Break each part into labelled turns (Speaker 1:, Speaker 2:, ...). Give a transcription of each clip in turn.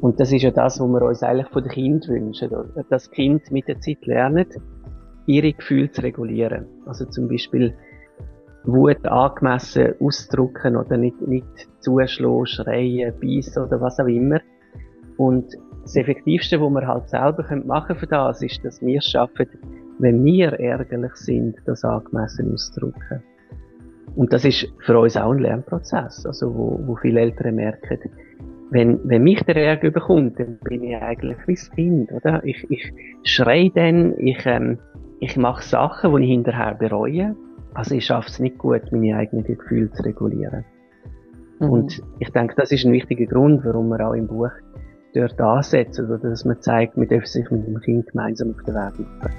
Speaker 1: Und das ist ja das, was wir uns eigentlich von den Kindern wünschen. Dass Kind mit der Zeit lernen, ihre Gefühle zu regulieren. Also zum Beispiel Wut angemessen ausdrücken oder nicht, nicht zuschlagen, schreien, beißen oder was auch immer. Und das Effektivste, was wir halt selber machen für das, ist, dass wir es schaffen, wenn wir ärgerlich sind, das angemessen auszudrücken. Und das ist für uns auch ein Lernprozess, also wo, wo viele Eltern merken, wenn, wenn mich der Ärger bekommt, dann bin ich eigentlich wie das Kind, oder? Ich, ich schrei dann, ich, ähm, ich mache Sachen, die ich hinterher bereue. Also ich schaffe es nicht gut, meine eigenen Gefühle zu regulieren. Mhm. Und ich denke, das ist ein wichtiger Grund, warum wir auch im Buch dort ansetzen, oder dass man zeigt, man darf sich mit dem Kind gemeinsam auf den Weg machen.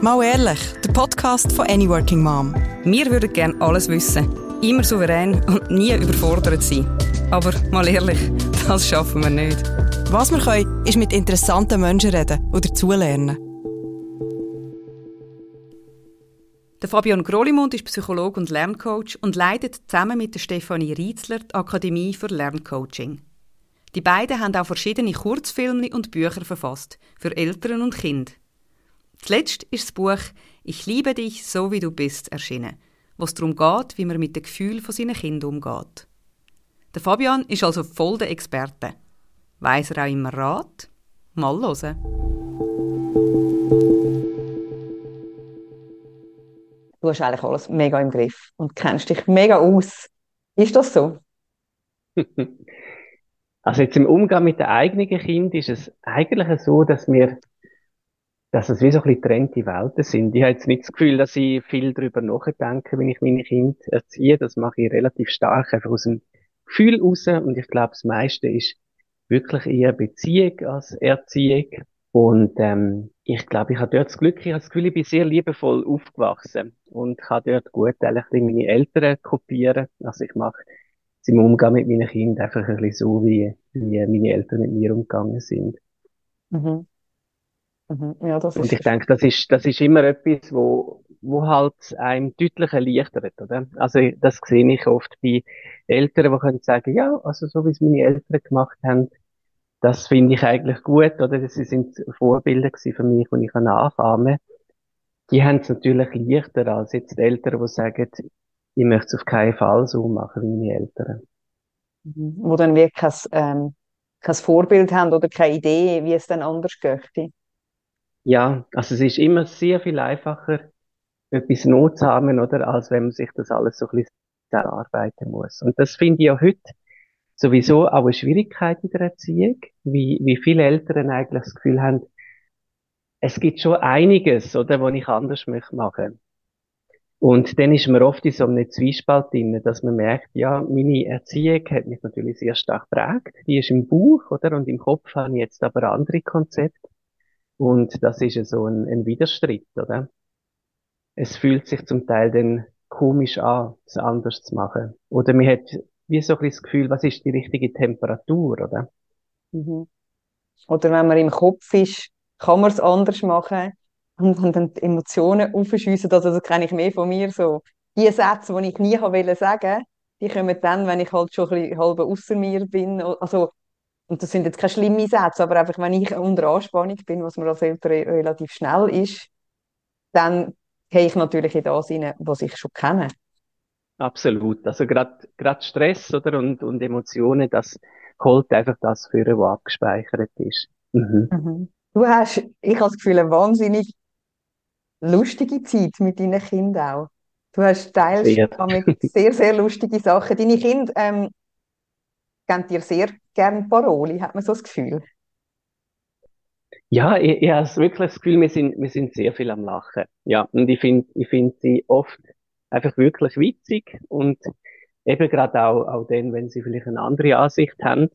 Speaker 2: Mal ehrlich, der Podcast von Any Working Mom.
Speaker 3: Wir würden gerne alles wissen, immer souverän und nie überfordert sein. Aber mal ehrlich, das schaffen wir nicht.
Speaker 2: Was wir können, ist mit interessanten Menschen reden oder dazulernen.
Speaker 3: Der Fabian Grolimund ist Psychologe und Lerncoach und leitet zusammen mit der Stefanie Rietzler die Akademie für Lerncoaching. Die beiden haben auch verschiedene Kurzfilme und Bücher verfasst für Eltern und Kinder. Zuletzt ist das Buch Ich liebe dich, so wie du bist erschienen, wo es darum geht, wie man mit dem Gefühl von seinen Kindern umgeht. Der Fabian ist also voll der Experte. Weiss er auch immer Rat? Mal hören.
Speaker 4: Du hast eigentlich alles mega im Griff und kennst dich mega aus. Ist das so?
Speaker 1: Also jetzt im Umgang mit den eigenen Kind ist es eigentlich so, dass wir dass es wie so ein bisschen getrennte Welten sind. Ich habe jetzt nicht das Gefühl, dass ich viel darüber nachdenke, wenn ich meine Kinder erziehe. Das mache ich relativ stark einfach aus dem Gefühl raus. Und ich glaube, das meiste ist wirklich eher Beziehung als Erziehung. Und ähm, ich glaube, ich habe dort das Glück, ich habe das Gefühl, ich bin sehr liebevoll aufgewachsen und kann dort gut eigentlich meine Eltern kopieren. Also ich mache im Umgang mit meinen Kindern einfach ein bisschen so, wie, wie meine Eltern mit mir umgegangen sind. Mhm. Mhm. Ja, das und ich denke, das ist, das ist immer etwas, wo, wo halt einem deutlich erleichtert, oder? Also, das sehe ich oft bei Eltern, die können sagen, ja, also so wie es meine Eltern gemacht haben, das finde ich eigentlich gut, oder? Sie sind Vorbilder für mich, die ich nachfahren kann. Die haben es natürlich leichter als jetzt Eltern, die sagen, ich möchte es auf keinen Fall so machen wie meine Eltern.
Speaker 4: Mhm. Wo dann wirklich kein, ähm, kein Vorbild haben oder keine Idee, wie es dann anders geht.
Speaker 1: Ja, also es ist immer sehr viel einfacher, etwas Not zu haben, oder, als wenn man sich das alles so ein bisschen erarbeiten muss. Und das finde ich ja heute sowieso auch eine Schwierigkeit in der Erziehung, wie, wie viele Eltern eigentlich das Gefühl haben, es gibt schon einiges, oder, was ich anders möchte machen. Und dann ist man oft in so einem Zwiespalt drin, dass man merkt, ja, meine Erziehung hat mich natürlich sehr stark prägt. Die ist im Buch, oder? Und im Kopf habe ich jetzt aber andere Konzepte. Und das ist ja so ein, ein Widerstreit, oder? Es fühlt sich zum Teil dann komisch an, es anders zu machen. Oder man hat wie so ein bisschen das Gefühl, was ist die richtige Temperatur, oder?
Speaker 4: Mhm. Oder wenn man im Kopf ist, kann man es anders machen und dann die Emotionen aufschiessen, also das kenne ich mehr von mir so. Die Sätze, die ich nie wollte sagen, die kommen dann, wenn ich halt schon ein bisschen halb außer mir bin. Also und das sind jetzt keine schlimmen Sätze, aber einfach, wenn ich unter Anspannung bin, was mir als Eltern relativ schnell ist, dann gehe ich natürlich in das rein, was ich schon kenne.
Speaker 1: Absolut. Also gerade Stress oder und, und Emotionen, das holt einfach das für, was abgespeichert ist.
Speaker 4: Mhm. Mhm. Du hast, ich habe das Gefühl, eine wahnsinnig lustige Zeit mit deinen Kindern auch. Du hast teils sehr. sehr, sehr lustige Sachen. Deine Kinder ähm, geben dir sehr gerne Paroli, hat man so das Gefühl.
Speaker 1: Ja, ich, ich habe wirklich das Gefühl, wir sind, wir sind sehr viel am Lachen. Ja, und ich finde, ich finde sie oft einfach wirklich witzig und eben gerade auch, auch dann, wenn sie vielleicht eine andere Ansicht haben.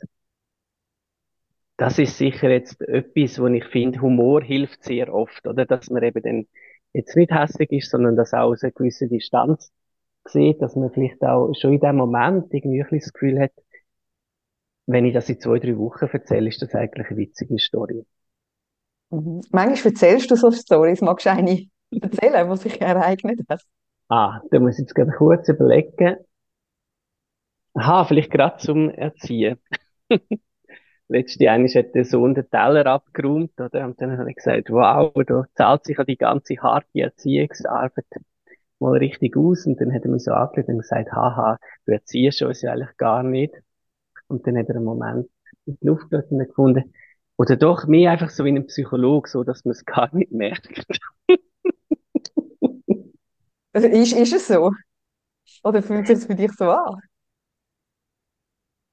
Speaker 1: Das ist sicher jetzt etwas, wo ich finde, Humor hilft sehr oft, oder? Dass man eben dann jetzt nicht hässlich ist, sondern dass auch aus einer gewissen Distanz sieht, dass man vielleicht auch schon in dem Moment irgendwie ein bisschen das Gefühl hat, wenn ich das in zwei, drei Wochen erzähle, ist das eigentlich eine witzige Story.
Speaker 4: Mhm. Manchmal erzählst du so Stories, magst du eine erzählen, was sich ereignet hat?
Speaker 1: Ah, da muss ich jetzt gerade kurz überlegen. Aha, vielleicht gerade zum Erziehen. Letzte einmal hat der Sohn den Teller abgeräumt, oder? Und dann habe ich gesagt, wow, da zahlt sich ja die ganze harte Erziehungsarbeit mal richtig aus. Und dann hat er mich so angeschaut und gesagt, haha, du erziehst uns ja eigentlich gar nicht. Und dann hat er einen Moment in die Luft gelassen und gefunden, oder doch mehr einfach so wie ein Psychologe, so dass man es gar nicht merkt.
Speaker 4: Also ist, ist es so? Oder fühlt das für dich so an?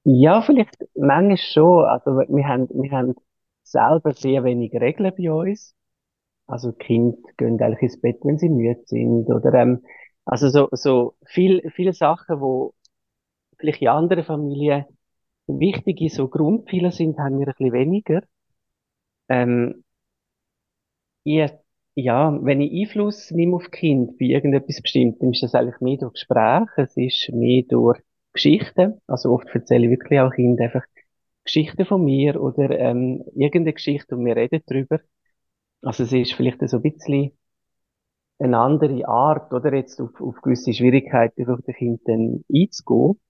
Speaker 1: Ja, vielleicht manchmal schon. Also wir haben, wir haben selber sehr wenig Regeln bei uns. Also Kinder gehen eigentlich ins Bett, wenn sie müde sind. Oder ähm, also so, so viel, viele Sachen, wo vielleicht in anderen Familien wichtige so Grundpfeiler sind, haben wir ein bisschen weniger. Ähm, ich, ja, wenn ich Einfluss nehme auf Kind bei irgendetwas Bestimmtem, ist das eigentlich mehr durch Gespräche, es ist mehr durch Geschichten. Also oft erzähle ich wirklich auch Kindern einfach Geschichten von mir oder ähm, irgendeine Geschichte und wir reden drüber. Also es ist vielleicht so ein bisschen eine andere Art, oder jetzt auf, auf gewisse Schwierigkeiten durch den Kind dann einzugehen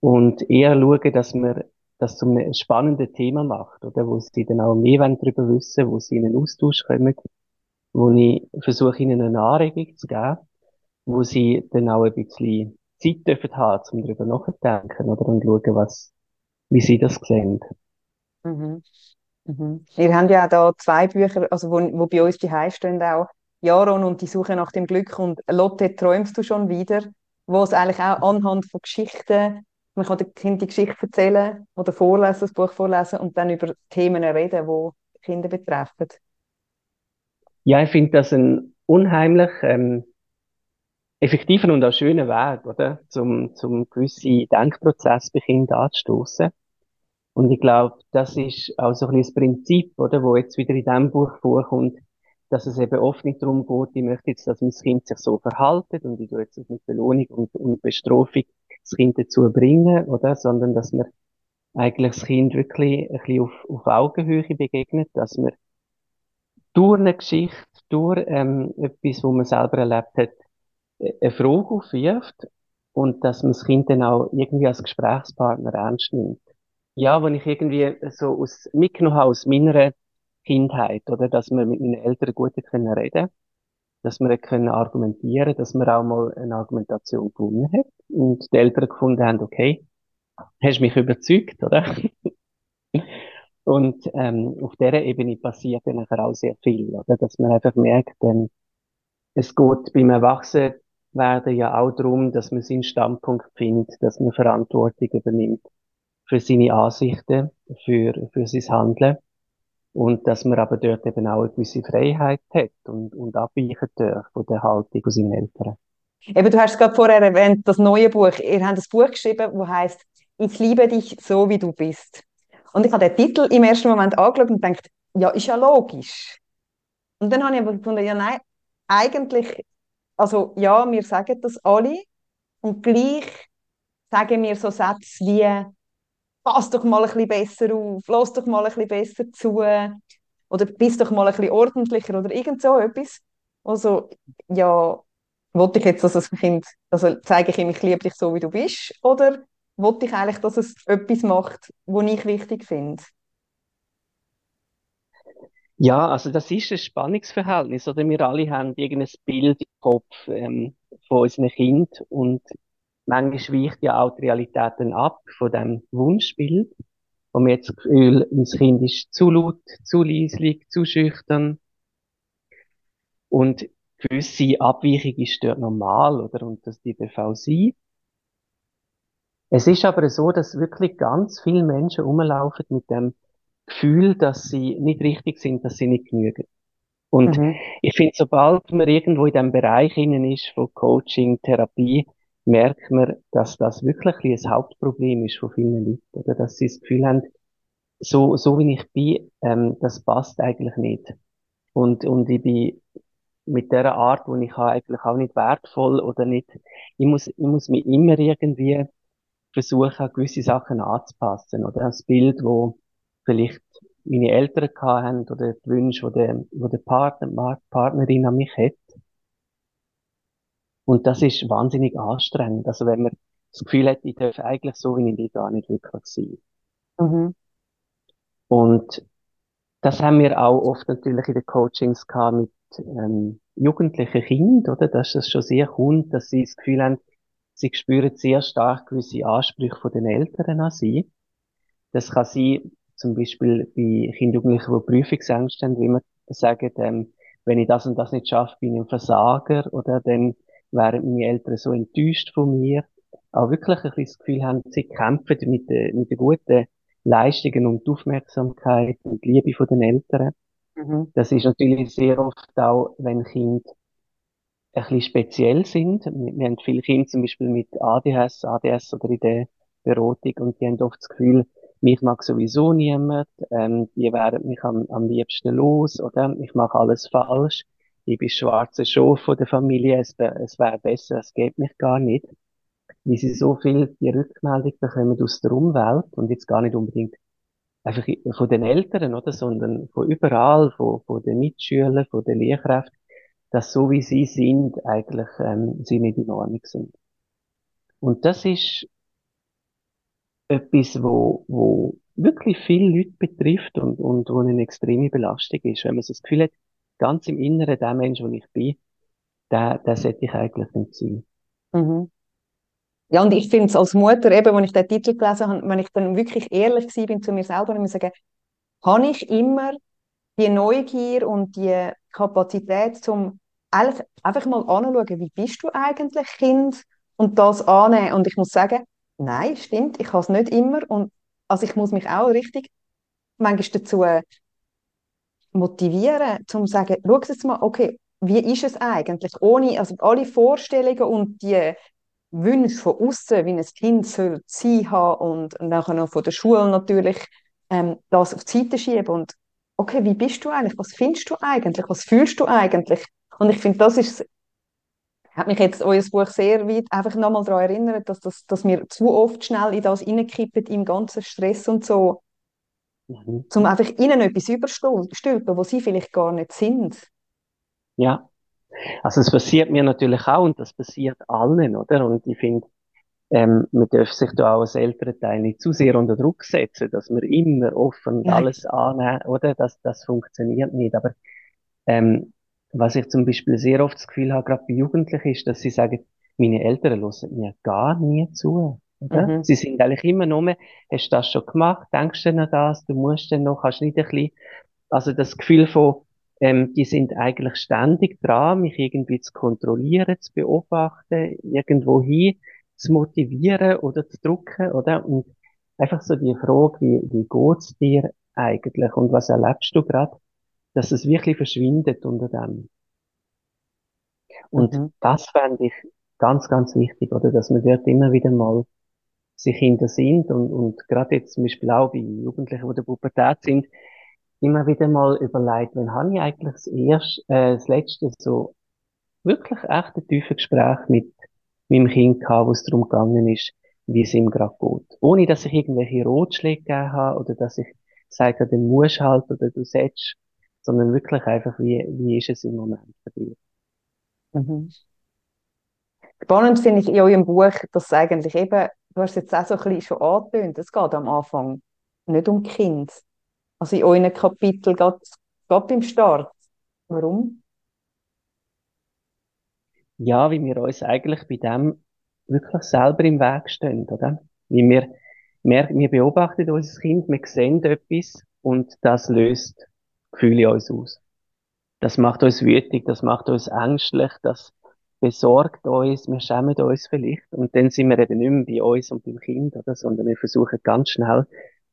Speaker 1: und eher schauen, dass man das zu einem spannenden Thema macht, oder wo sie dann auch mehr darüber wissen, wo sie in einen Austausch kommen, wo ich versuche ihnen eine Anregung zu geben, wo sie dann auch ein bisschen Zeit dürfen haben, um darüber nachzudenken, oder und schauen, was, wie sie das sehen.
Speaker 4: Mhm. Mhm. Wir haben ja da zwei Bücher, also wo, wo bei uns die stehen auch Jaron und die Suche nach dem Glück und Lotte träumst du schon wieder, wo es eigentlich auch anhand von Geschichten, man kann dem Kind die Geschichte erzählen oder vorlesen, das Buch vorlesen und dann über Themen reden, die Kinder betreffen.
Speaker 1: Ja, ich finde das ein unheimlich ähm, effektiver und auch schöner Weg, oder? Zum, zum gewisse Denkprozess bei Kindern anzustoßen. Und ich glaube, das ist auch so ein bisschen das Prinzip, oder, wo jetzt wieder in diesem Buch vorkommt, dass es eben oft nicht darum geht, ich möchte jetzt, dass mein Kind sich so verhaltet und ich tue jetzt mit Belohnung und, und Bestrafung das Kind dazu bringen, oder, sondern dass man eigentlich das Kind wirklich ein bisschen auf, auf Augenhöhe begegnet, dass man durch eine Geschichte, durch ähm, etwas, wo man selber erlebt hat, eine Frage aufwirft und dass man das Kind dann auch irgendwie als Gesprächspartner ernst nimmt. Ja, wenn ich irgendwie so aus, mitgenommen habe aus meiner Kindheit, oder, dass wir mit meinen Eltern gut können reden, dass wir können argumentieren, dass wir auch mal eine Argumentation gewonnen hat und die Eltern gefunden haben, okay, hast mich überzeugt, oder? und ähm, auf dieser Ebene passiert dann auch sehr viel, oder? Dass man einfach merkt, ähm, es geht beim Erwachsenen werden ja auch darum, dass man seinen Standpunkt findet, dass man Verantwortung übernimmt für seine Ansichten, für, für sein Handeln. Und dass man aber dort eben auch eine gewisse Freiheit hat und, und abweichen darf von der Haltung von seinen Eltern.
Speaker 4: Eben, du hast es gerade vorher erwähnt, das neue Buch. Ihr habt ein Buch geschrieben, das heißt Ich liebe dich so, wie du bist. Und ich habe den Titel im ersten Moment angeschaut und gedacht, ja, ist ja logisch. Und dann habe ich aber gefunden, ja, nein, eigentlich also ja, wir sagen das alle und gleich sagen wir so Sätze wie pass doch mal ein bisschen besser auf, lass doch mal ein bisschen besser zu oder bist doch mal ein bisschen ordentlicher oder irgend so etwas. Also ja, wollte ich jetzt, dass das Kind, also zeige ich ihm, ich liebe dich so, wie du bist oder wollte ich eigentlich, dass es etwas macht, was ich wichtig finde?
Speaker 1: Ja, also das ist ein Spannungsverhältnis, oder? Wir alle haben irgendein Bild im Kopf ähm, von unserem Kind und manchmal weicht ja auch die Realität dann ab von dem Wunschbild, wo man jetzt das Gefühl, unser Kind ist zu laut, zu leislich, zu schüchtern und gewisse Abweichung ist dort normal, oder? Und das die darf sein. Es ist aber so, dass wirklich ganz viele Menschen rumlaufen mit dem Gefühl, dass sie nicht richtig sind, dass sie nicht genügen. Und mhm. ich finde, sobald man irgendwo in dem Bereich innen ist von Coaching, Therapie, merkt man, dass das wirklich ein Hauptproblem ist von vielen Leuten, oder dass sie das Gefühl haben, so, so wie ich bin, ähm, das passt eigentlich nicht. Und, und ich bin mit der Art, wo ich habe, eigentlich auch nicht wertvoll oder nicht, ich muss, ich muss mich immer irgendwie versuchen, gewisse Sachen anzupassen, oder das Bild, wo vielleicht meine Eltern haben oder die Wünsche, die der, wo der Partner, die Partnerin an mich hat. Und das ist wahnsinnig anstrengend. Also wenn man das Gefühl hat, ich darf eigentlich so, wie ich bin, gar nicht wirklich sein.
Speaker 4: Mhm.
Speaker 1: Und das haben wir auch oft natürlich in den Coachings gehabt mit ähm, jugendlichen Kindern, oder? Dass das schon sehr kommt, dass sie das Gefühl haben, sie spüren sehr stark gewisse Ansprüche von den Eltern an sie. Das kann sein, zum Beispiel bei Kindern Jugendlichen, die Prüfungsängste haben, wie man sagen, ähm, wenn ich das und das nicht schaffe, bin ich ein Versager, oder dann wären meine Eltern so enttäuscht von mir. Auch wirklich ein bisschen das Gefühl haben, sie kämpfen mit, den, mit den guten Leistungen die Aufmerksamkeit und Liebe von den Eltern.
Speaker 4: Mhm.
Speaker 1: Das ist natürlich sehr oft auch, wenn Kinder ein bisschen speziell sind. Wir, haben viele Kinder zum Beispiel mit ADHS, ADS oder in der Beratung und die haben oft das Gefühl, mich mag sowieso niemand, ähm, die wären mich am, am liebsten los, oder? Ich mache alles falsch. Ich bin schwarze Schaf von der Familie, es, es wäre besser, es geht mich gar nicht. Wie sie so viel die Rückmeldung bekommen aus der Umwelt und jetzt gar nicht unbedingt einfach von den Eltern, oder? Sondern von überall, von, von den Mitschülern, von den Lehrkräften, dass so wie sie sind, eigentlich, ähm, sie nicht in Ordnung sind. Und das ist etwas, wo, wo wirklich viele Leute betrifft und, und wo eine extreme Belastung ist. Wenn man so das Gefühl hat, ganz im Inneren, der Mensch, wo ich bin, der, der sollte ich eigentlich nicht sein.
Speaker 4: Mhm. Ja, und ich finde es als Mutter, eben, als ich den Titel gelesen habe, wenn ich dann wirklich ehrlich bin zu mir selber, muss sagen, habe ich immer die Neugier und die Kapazität, zum einfach mal anzuschauen, wie bist du eigentlich Kind und das annehmen. Und ich muss sagen, nein, stimmt, ich habe es nicht immer. Und also ich muss mich auch richtig manchmal dazu motivieren, zum zu sagen, schau jetzt mal, okay, wie ist es eigentlich? Ohne, also alle Vorstellungen und die Wünsche von außen, wie ein Kind soll sein haben und nachher noch von der Schule natürlich ähm, das auf die Seite schieben und okay, wie bist du eigentlich? Was findest du eigentlich? Was fühlst du eigentlich? Und ich finde, das ist hat mich jetzt euer Buch sehr weit einfach nochmal daran erinnert, dass, das, dass wir zu oft schnell in das hineinkippen, im ganzen Stress und so, mhm. um einfach ihnen etwas überstülpen, wo sie vielleicht gar nicht sind.
Speaker 1: Ja, also es passiert mir natürlich auch und das passiert allen, oder? Und ich finde, ähm, man darf sich da auch als Elternteil nicht zu sehr unter Druck setzen, dass man immer offen ja. alles annehmen, oder? Das, das funktioniert nicht. Aber ähm, was ich zum Beispiel sehr oft das Gefühl habe, gerade bei Jugendlichen, ist, dass sie sagen, meine Eltern hören mir gar nie zu. Oder? Mhm. Sie sind eigentlich immer nur, hast du das schon gemacht, denkst du an das, du musst dann noch, kannst nicht ein bisschen, also das Gefühl von, ähm, die sind eigentlich ständig dran, mich irgendwie zu kontrollieren, zu beobachten, irgendwo hin zu motivieren oder zu drucken, oder? Und einfach so die Frage, wie, wie geht's dir eigentlich und was erlebst du gerade, dass es wirklich verschwindet unter dem. Und mhm. das fände ich ganz, ganz wichtig, oder? Dass man dort immer wieder mal sich hinter sind und, und gerade jetzt zum Beispiel auch bei Jugendlichen, die der Pubertät sind, immer wieder mal überlegt, wenn habe ich eigentlich das erste, äh, das letzte so wirklich echt ein tiefes Gespräch mit meinem Kind gehabt, wo es darum gegangen ist, wie es ihm gerade geht. Ohne, dass ich irgendwelche Rotschläge gegeben habe oder dass ich gesagt habe, du musst halt oder du sollst, sondern wirklich einfach, wie, wie ist es im Moment bei dir?
Speaker 4: Mhm. Spannend finde ich in eurem Buch, dass eigentlich eben, du hast jetzt auch so ein bisschen schon angetönt, es geht am Anfang nicht um Kind, also in euren Kapitel gerade beim Start. Warum?
Speaker 1: Ja, wie wir uns eigentlich bei dem wirklich selber im Weg stehen, oder? Wie wir, wir, wir beobachten unser Kind, wir sehen etwas und das löst Gefühle in uns aus. Das macht uns wütig, das macht uns ängstlich, das besorgt uns, wir schämen uns vielleicht und dann sind wir eben nicht mehr bei uns und beim Kind, oder? Sondern wir versuchen ganz schnell,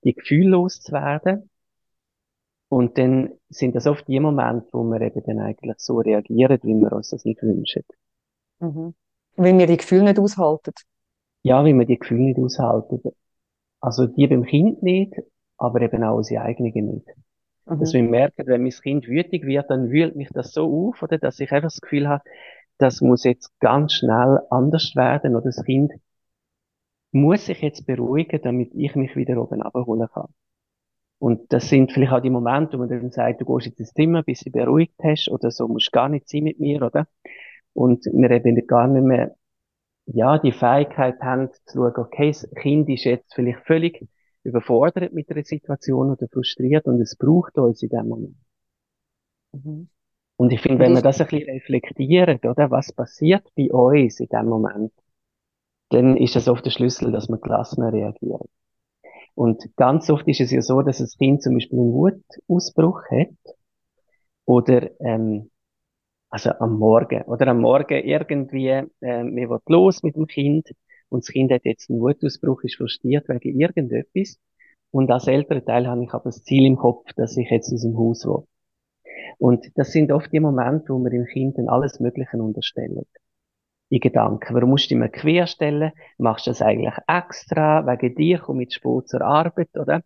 Speaker 1: die Gefühle loszuwerden und dann sind das oft die Momente, wo wir eben dann eigentlich so reagieren, wie wir uns das nicht wünschen.
Speaker 4: Mhm. Weil wir die Gefühle nicht aushalten.
Speaker 1: Ja, wie wir die Gefühle nicht aushalten. Also die beim Kind nicht, aber eben auch unsere eigenen nicht. Mhm. Dass wir merken, wenn mein Kind wütig wird, dann wühlt mich das so auf, oder dass ich einfach das Gefühl habe, das muss jetzt ganz schnell anders werden, oder das Kind muss sich jetzt beruhigen, damit ich mich wieder oben abholen kann. Und das sind vielleicht auch die Momente, wo man dann sagt, du gehst jetzt ins Zimmer, bis du beruhigt hast, oder so musst gar nicht sein mit mir, oder? und wir eben gar nicht mehr, ja, die Fähigkeit haben zu schauen, okay, das Kind ist jetzt vielleicht völlig überfordert mit der Situation oder frustriert und es braucht uns in dem Moment. Mhm. Und ich finde, wenn wir das ein bisschen reflektieren, oder, was passiert bei uns in dem Moment, dann ist es oft der Schlüssel, dass wir gelassener reagieren. Und ganz oft ist es ja so, dass das Kind zum Beispiel einen Wutausbruch hat oder ähm, also am Morgen oder am Morgen irgendwie äh, mir wird los mit dem Kind und das Kind hat jetzt einen Wutausbruch, ist frustriert wegen irgendetwas und als älterer Teil habe ich aber das Ziel im Kopf, dass ich jetzt aus dem Haus will. Und das sind oft die Momente, wo wir dem Kind dann alles Mögliche unterstellen in Gedanken. Warum musst du immer querstellen? Machst du das eigentlich extra? Wegen dir komme ich spät zur Arbeit, oder?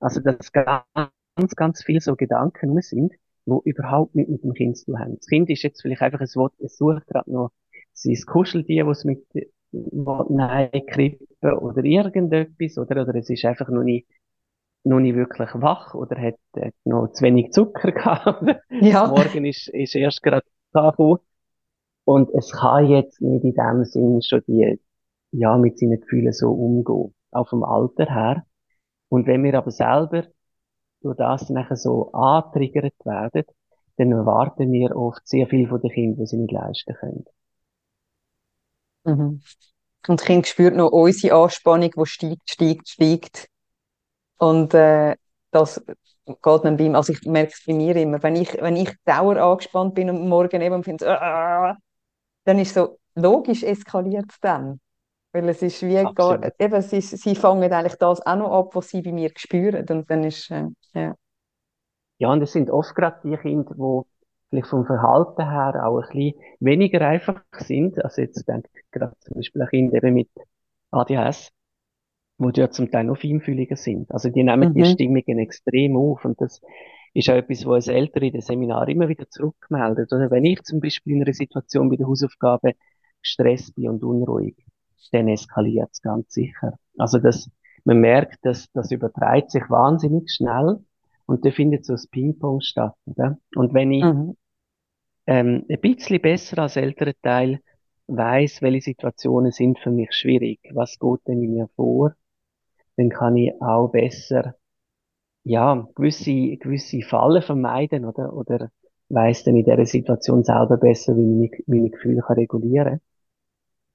Speaker 1: Also, dass ganz, ganz viel so Gedanken sind, wo überhaupt nicht mit dem Kind zu tun haben. Das Kind ist jetzt vielleicht einfach ein Wort, es sucht gerade noch sein Kuscheltier, was mit Nein krippen oder irgendetwas, oder? Oder es ist einfach noch nicht, noch nicht wirklich wach oder hat, hat noch zu wenig Zucker gehabt. Ja. Morgen ist, ist erst gerade angekommen. Und es kann jetzt nicht in dem Sinn schon die, ja, mit seinen Gefühlen so umgehen. Auch vom Alter her. Und wenn wir aber selber durch das nachher so antriggert werden, dann erwarten wir oft sehr viel von den Kindern, die sie nicht leisten können.
Speaker 4: Mhm. Und das Kind spürt noch unsere Anspannung, die steigt, steigt, steigt. Und äh, das geht dann bei ihm, also ich merke es bei mir immer, wenn ich, wenn ich dauer angespannt bin und morgen eben finde, äh, dann ist so, logisch eskaliert es dann. Weil es ist wie gar, eben, sie, sie fangen eigentlich das auch noch ab, was sie bei mir spüren. Und dann ist, äh, ja.
Speaker 1: Ja, und es sind oft gerade die Kinder, die vielleicht vom Verhalten her auch ein bisschen weniger einfach sind. Also jetzt denke ich gerade zum Beispiel ein Kind eben mit ADHS, wo die ja zum Teil noch feinfühliger sind. Also die nehmen mhm. die Stimmungen extrem auf und das ist auch etwas, was uns Eltern in den Seminaren immer wieder zurückmeldet. Oder wenn ich zum Beispiel in einer Situation bei der Hausaufgabe gestresst bin und unruhig, dann eskaliert es ganz sicher. Also das, man merkt, dass das übertreibt sich wahnsinnig schnell und da findet so das Ping-Pong statt. Oder? Und wenn ich mhm. ähm, ein bisschen besser als älterer Teil weiß, welche Situationen sind für mich schwierig, was geht denn in mir vor, dann kann ich auch besser ja, gewisse, gewisse Fallen vermeiden, oder, oder weiss dann in dieser Situation selber besser, wie ich meine Gefühle kann regulieren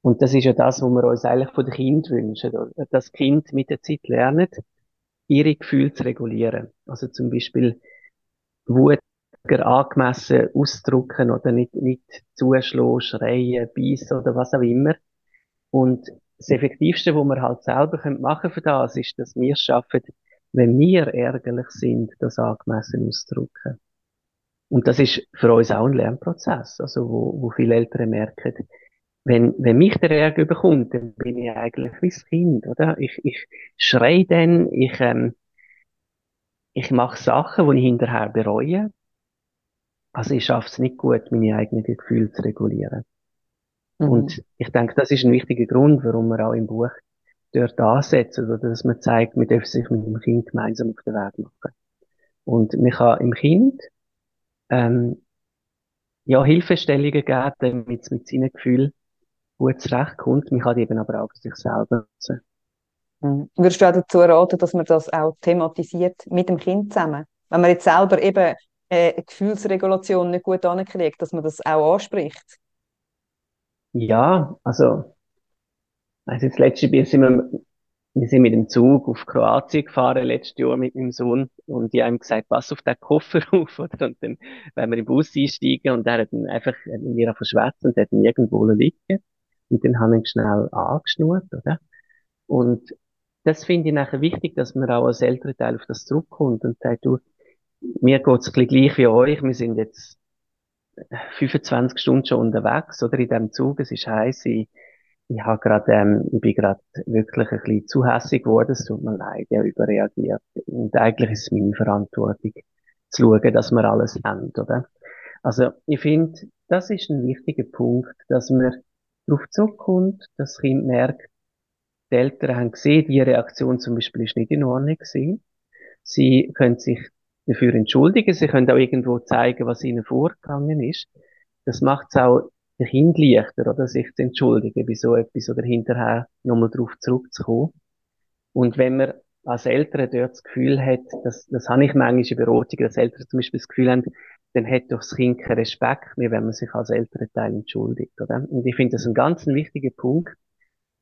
Speaker 1: Und das ist ja das, was wir uns eigentlich von den Kindern wünschen, oder? dass Kind mit der Zeit lernen, ihre Gefühle zu regulieren. Also zum Beispiel Wut angemessen ausdrücken oder nicht, nicht zuschlagen, schreien, beißen oder was auch immer. Und das Effektivste, was wir halt selber machen können für das, ist, dass wir es schaffen, wenn wir ärgerlich sind, das angemessen auszudrücken. Und das ist für uns auch ein Lernprozess, also wo, wo viele Eltern merken, wenn, wenn mich der Ärger bekommt, dann bin ich eigentlich wie das Kind, oder? Ich, ich schrei dann, ich, ähm, ich mache Sachen, die ich hinterher bereue. Also ich schaffe es nicht gut, meine eigenen Gefühle zu regulieren. Mhm. Und ich denke, das ist ein wichtiger Grund, warum wir auch im Buch dort ansetzen oder dass man zeigt, man darf sich mit dem Kind gemeinsam auf den Weg machen. Und man kann im Kind ähm, ja, Hilfestellungen geben, damit es mit seinen Gefühlen gut zurechtkommt. Man kann die eben aber auch für sich selber nutzen.
Speaker 4: Mhm. Würdest du auch dazu raten, dass man das auch thematisiert mit dem Kind zusammen? Wenn man jetzt selber eben äh, eine Gefühlsregulation nicht gut ankriegt, dass man das auch anspricht?
Speaker 1: Ja, also also das letzte Mal sind wir, wir sind mit dem Zug auf Kroatien gefahren, letztes Jahr mit meinem Sohn. Und die haben gesagt, pass auf den Koffer auf, oder? Und dann, wenn wir im Bus einsteigen, und er hat dann einfach, hat mir einfach schwätzen und hat ihn irgendwo liegen. Und dann haben wir ihn schnell angeschnurrt, oder? Und das finde ich nachher wichtig, dass man auch als ältere Teil auf das zurückkommt und sagt, du, mir geht's ein bisschen gleich wie euch, wir sind jetzt 25 Stunden schon unterwegs, oder in dem Zug, es ist heiß, ich ich habe gerade, ähm, ich bin gerade wirklich ein bisschen zu hässig geworden. Es tut mir leid, ich überreagiert. Und eigentlich ist es meine Verantwortung, zu schauen, dass wir alles haben, oder? Also, ich finde, das ist ein wichtiger Punkt, dass man darauf zurückkommt, dass das Kind merkt, die Eltern haben gesehen, die Reaktion zum Beispiel ist nicht in Ordnung gewesen. Sie können sich dafür entschuldigen, sie können auch irgendwo zeigen, was ihnen vorgegangen ist. Das macht es auch den Kind leichter, oder, sich zu entschuldigen bei so etwas oder hinterher nochmal drauf zurückzukommen. Und wenn man als Eltern dort das Gefühl hat, das, das habe ich manchmal in Beratungen, dass Eltern zum Beispiel das Gefühl haben, dann hat doch das Kind keinen Respekt mehr, wenn man sich als Elternteil entschuldigt, oder? Und ich finde das ein ganz wichtiger Punkt,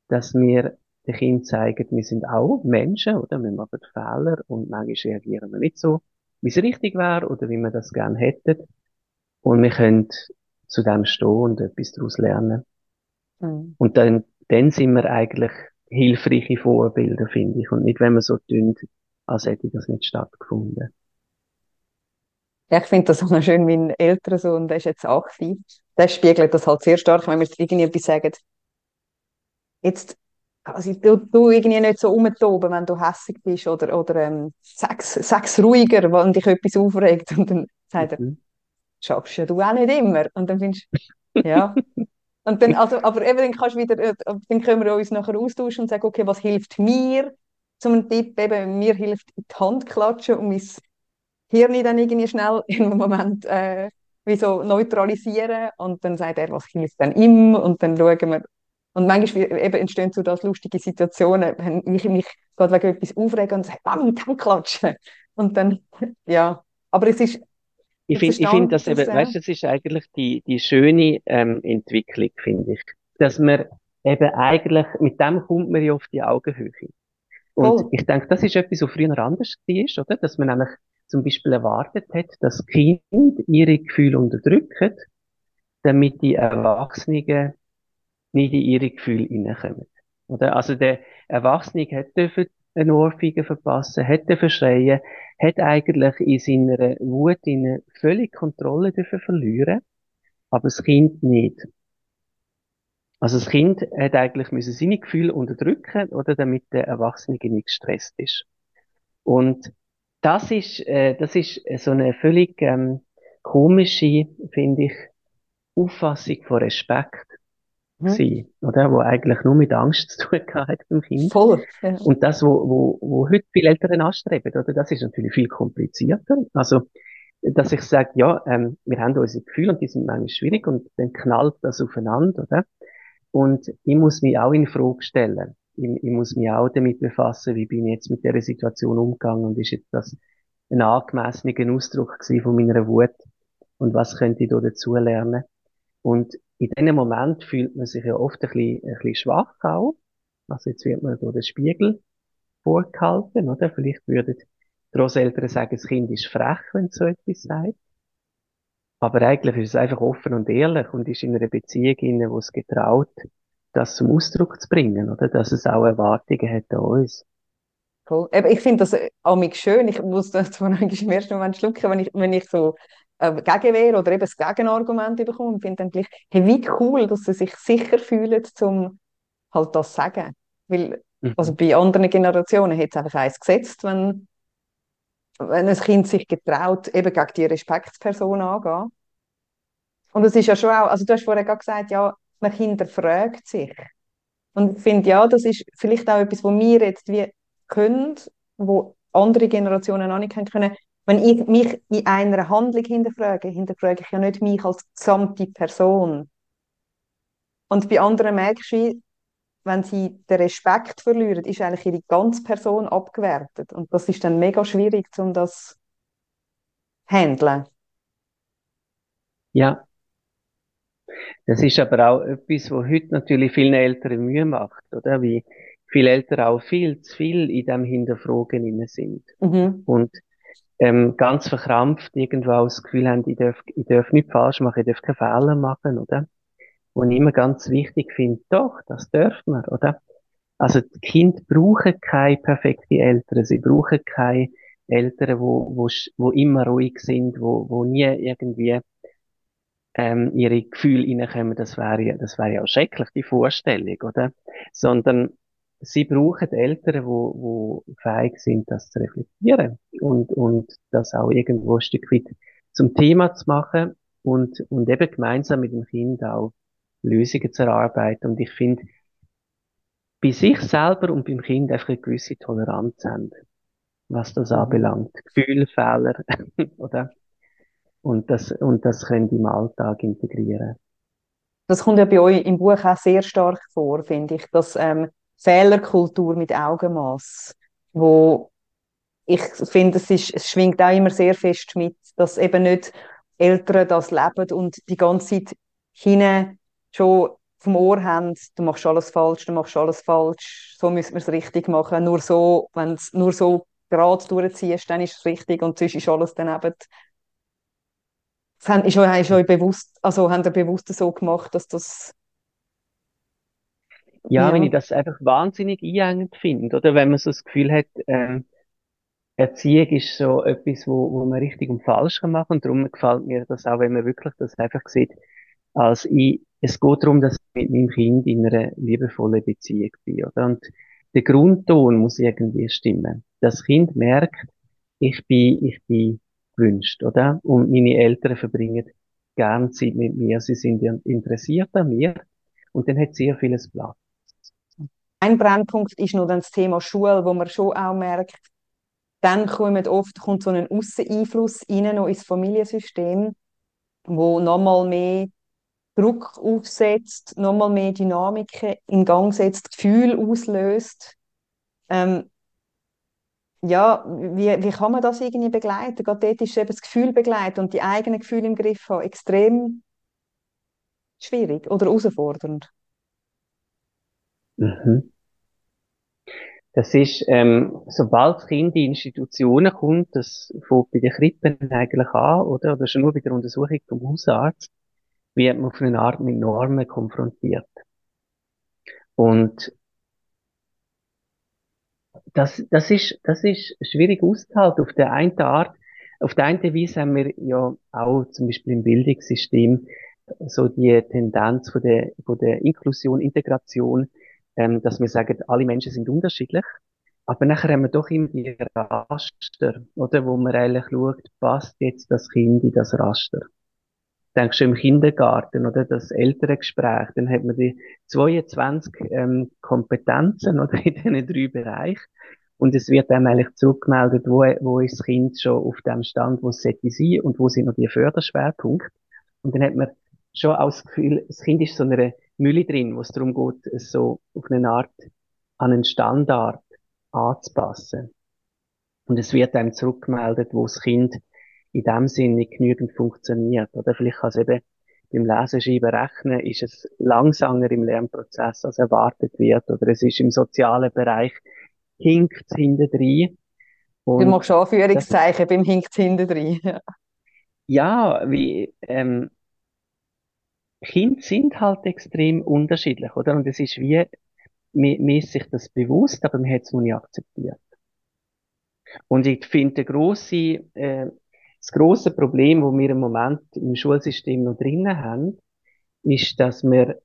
Speaker 1: dass wir den Kind zeigen, wir sind auch Menschen, oder? Wir machen Fehler und manchmal reagieren wir nicht so, wie es richtig wäre oder wie wir das gerne hätten. Und wir können zu dem stehen und etwas daraus lernen. Mhm. Und dann, dann sind wir eigentlich hilfreiche Vorbilder, finde ich. Und nicht, wenn man so tun, als hätte das nicht stattgefunden.
Speaker 4: Ja, ich finde das auch noch schön, mein älterer Sohn, der ist jetzt aktiv. Der spiegelt das halt sehr stark, wenn wir irgendwie etwas sagen. Jetzt, also du, du irgendwie nicht so umtoben, wenn du hässig bist oder, oder ähm, sag's, sag's ruhiger, wenn dich etwas aufregt. Und dann sagt er, mhm. Schaffst ja du auch nicht immer. Und dann findest du, ja. Und dann, also, aber eben, dann kannst wieder, äh, dann können wir uns nachher austauschen und sagen, okay, was hilft mir? Zum Tipp eben, mir hilft die Hand klatschen und mein Hirn dann irgendwie schnell einem Moment äh, wie so neutralisieren und dann sagt er, was hilft denn ihm und dann schauen wir und manchmal eben entstehen so das lustige Situationen, wenn ich mich gerade wegen etwas aufrege und sage, bam, Hand klatschen und dann, ja, aber es ist
Speaker 1: ich finde, ich finde, dass eben, weißt, das ist eigentlich die, die schöne ähm, Entwicklung, finde ich, dass man eben eigentlich, mit dem kommt man ja auf die Augenhöhe. Und oh. ich denke, das ist etwas, was früher anders war, oder? Dass man nämlich zum Beispiel erwartet hat, dass Kinder ihre Gefühle unterdrücken, damit die Erwachsenen nicht in ihre Gefühle hineinkommen. Oder? Also der Erwachsene hat dürfen eine Ohrfeige verpassen, hat dürfen schreien, hat eigentlich in seiner Wut in völlig Kontrolle dürfen verlieren, aber das Kind nicht. Also das Kind hat eigentlich müssen seine Gefühle unterdrücken, oder damit der Erwachsene nicht gestresst ist. Und das ist, äh, das ist so eine völlig ähm, komische, finde ich, Auffassung von Respekt mhm. oder? Wo eigentlich nur mit Angst zu tun hat beim Kind.
Speaker 4: Voll. Ja.
Speaker 1: Und das, wo, wo, wo heute viele Eltern anstreben, oder? Das ist natürlich viel komplizierter. Also, dass ich sage, ja, ähm, wir haben unsere Gefühle und die sind manchmal schwierig und dann knallt das aufeinander, oder? Und ich muss mich auch in Frage stellen. Ich, ich muss mich auch damit befassen, wie bin ich jetzt mit der Situation umgegangen und ist jetzt das ein angemessener Ausdruck von meiner Wut und was könnte ich da dazu lernen? Und in diesem Moment fühlt man sich ja oft ein bisschen, ein bisschen schwach auch. Also jetzt wird man durch den Spiegel vorgehalten, oder? Vielleicht würden Großeltern sagen, das Kind ist frech, wenn es so etwas sagt. Aber eigentlich ist es einfach offen und ehrlich und ist in einer Beziehung inne, wo es getraut, das zum Ausdruck zu bringen, oder? Dass es auch Erwartungen hat an uns.
Speaker 4: Cool. Ich finde das auch schön. Ich muss das im ersten Moment schlucken, wenn ich, wenn ich so äh, Gegenwehr oder eben das Gegenargument bekommen und finde dann gleich, hey, wie cool, dass sie sich sicher fühlen, um halt das zu sagen. Weil, mhm. also bei anderen Generationen hat es einfach eins gesetzt, wenn, wenn ein Kind sich getraut, eben gegen die Respektsperson angehen. Und es ist ja schon auch, also du hast vorher gerade gesagt, ja, man hinterfragt sich. Und ich finde, ja, das ist vielleicht auch etwas, wo wir jetzt wie können, wo andere Generationen auch nicht können, wenn ich mich in einer Handlung hinterfrage, hinterfrage ich ja nicht mich als gesamte Person. Und bei anderen merkst du, wenn sie den Respekt verlieren, ist eigentlich ihre ganze Person abgewertet. Und das ist dann mega schwierig, um das zu handeln.
Speaker 1: Ja. Das ist aber auch etwas, was heute natürlich vielen Eltern Mühe macht, oder? Wie viele Eltern auch viel zu viel in dem Hinterfragen sind. Mhm. Und ähm, ganz verkrampft irgendwo auch das Gefühl haben, ich darf, ich darf nichts falsch machen, ich darf keine Fehler machen, oder? Und ich immer ganz wichtig finde, doch, das dürfen wir, oder? Also, die Kinder brauchen keine perfekten Eltern, sie brauchen keine Eltern, wo, wo, wo immer ruhig sind, wo, wo nie irgendwie, ähm, ihre Gefühle reinkommen, das wäre, das wäre ja schrecklich, die Vorstellung, oder? Sondern, sie brauchen Eltern, wo, wo fähig sind, das zu reflektieren und, und das auch irgendwo ein Stück weit zum Thema zu machen und, und eben gemeinsam mit dem Kind auch Lösungen zu erarbeiten. Und ich finde, bei sich selber und beim Kind einfach eine gewisse Toleranz haben, was das mhm. anbelangt. Gefühl, oder? Und das, und das können die im Alltag integrieren.
Speaker 4: das kommt ja bei euch im Buch auch sehr stark vor, finde ich, dass ähm, Fehlerkultur mit Augenmaß, wo ich finde, es, ist, es schwingt auch immer sehr fest mit, dass eben nicht Eltern das leben und die ganze Zeit hinten schon vom Ohr haben, du machst alles falsch, du machst alles falsch, so müssen wir es richtig machen. Nur so, wenn es nur so gerade durchziehst, dann ist es richtig und sonst ist alles daneben. Das ist euch, ist euch bewusst, also haben bewusst so gemacht, dass das
Speaker 1: ja, wenn ich das einfach wahnsinnig einengend finde, oder wenn man so das Gefühl hat, ähm, Erziehung ist so etwas, wo, wo man richtig und falsch kann machen und darum gefällt mir das auch, wenn man wirklich das einfach sieht, als ich, es geht darum, dass ich mit meinem Kind in einer liebevollen Beziehung bin, oder? Und der Grundton muss irgendwie stimmen. Das Kind merkt, ich bin, ich bin gewünscht, oder? Und meine Eltern verbringen gern Zeit mit mir, sie sind interessiert an mir und dann hat sehr vieles Platz.
Speaker 4: Ein Brennpunkt ist noch dann das Thema Schule, wo man schon auch merkt, dann kommt oft kommt so ein Ausseneinfluss rein noch ins Familiensystem, wo nochmal mehr Druck aufsetzt, nochmal mehr Dynamiken in Gang setzt, Gefühl auslöst. Ähm, ja, wie, wie kann man das irgendwie begleiten? Gerade dort ist eben das Gefühl begleiten und die eigenen Gefühle im Griff haben extrem schwierig oder herausfordernd.
Speaker 1: Mhm. Das ist, ähm, sobald das Kind in Institutionen kommt, das fängt bei den Krippen eigentlich an, oder? Oder schon nur bei der Untersuchung vom Hausarzt, wird man auf eine Art mit Normen konfrontiert. Und das, das ist, das ist schwierig auszuhalten. Auf der einen Art, auf der einen Weise haben wir ja auch zum Beispiel im Bildungssystem so die Tendenz von der, von der Inklusion, Integration, ähm, dass wir sagen, alle Menschen sind unterschiedlich. Aber nachher haben wir doch immer die Raster, oder, wo man eigentlich schaut, passt jetzt das Kind in das Raster. Denkst du im Kindergarten, oder, das Elterngespräch, dann hat man die 22 ähm, Kompetenzen, oder, in diesen drei Bereichen. Und es wird dann eigentlich zurückgemeldet, wo, wo ist das Kind schon auf dem Stand, wo es sollte sein und wo sind noch die Förderschwerpunkte. Und dann hat man schon auch das Gefühl, das Kind ist so eine Mühle drin, wo es darum geht, es so auf eine Art an einen Standard anzupassen. Und es wird einem zurückgemeldet, wo das Kind in dem Sinne nicht genügend funktioniert. Oder vielleicht kann es eben beim Lesen, Schreiben, Rechnen ist es langsamer im Lernprozess, als erwartet wird. Oder es ist im sozialen Bereich, hinkt es hinten drin.
Speaker 4: Du machst Anführungszeichen beim hinkt hinten drin.
Speaker 1: ja, wie, ähm, Kinder sind halt extrem unterschiedlich, oder? Und es ist wie, mir, mir ist sich das bewusst, aber man hat es noch nicht akzeptiert. Und ich finde, der grosse, äh, das grosse Problem, wo wir im Moment im Schulsystem noch drinnen haben, ist, dass wir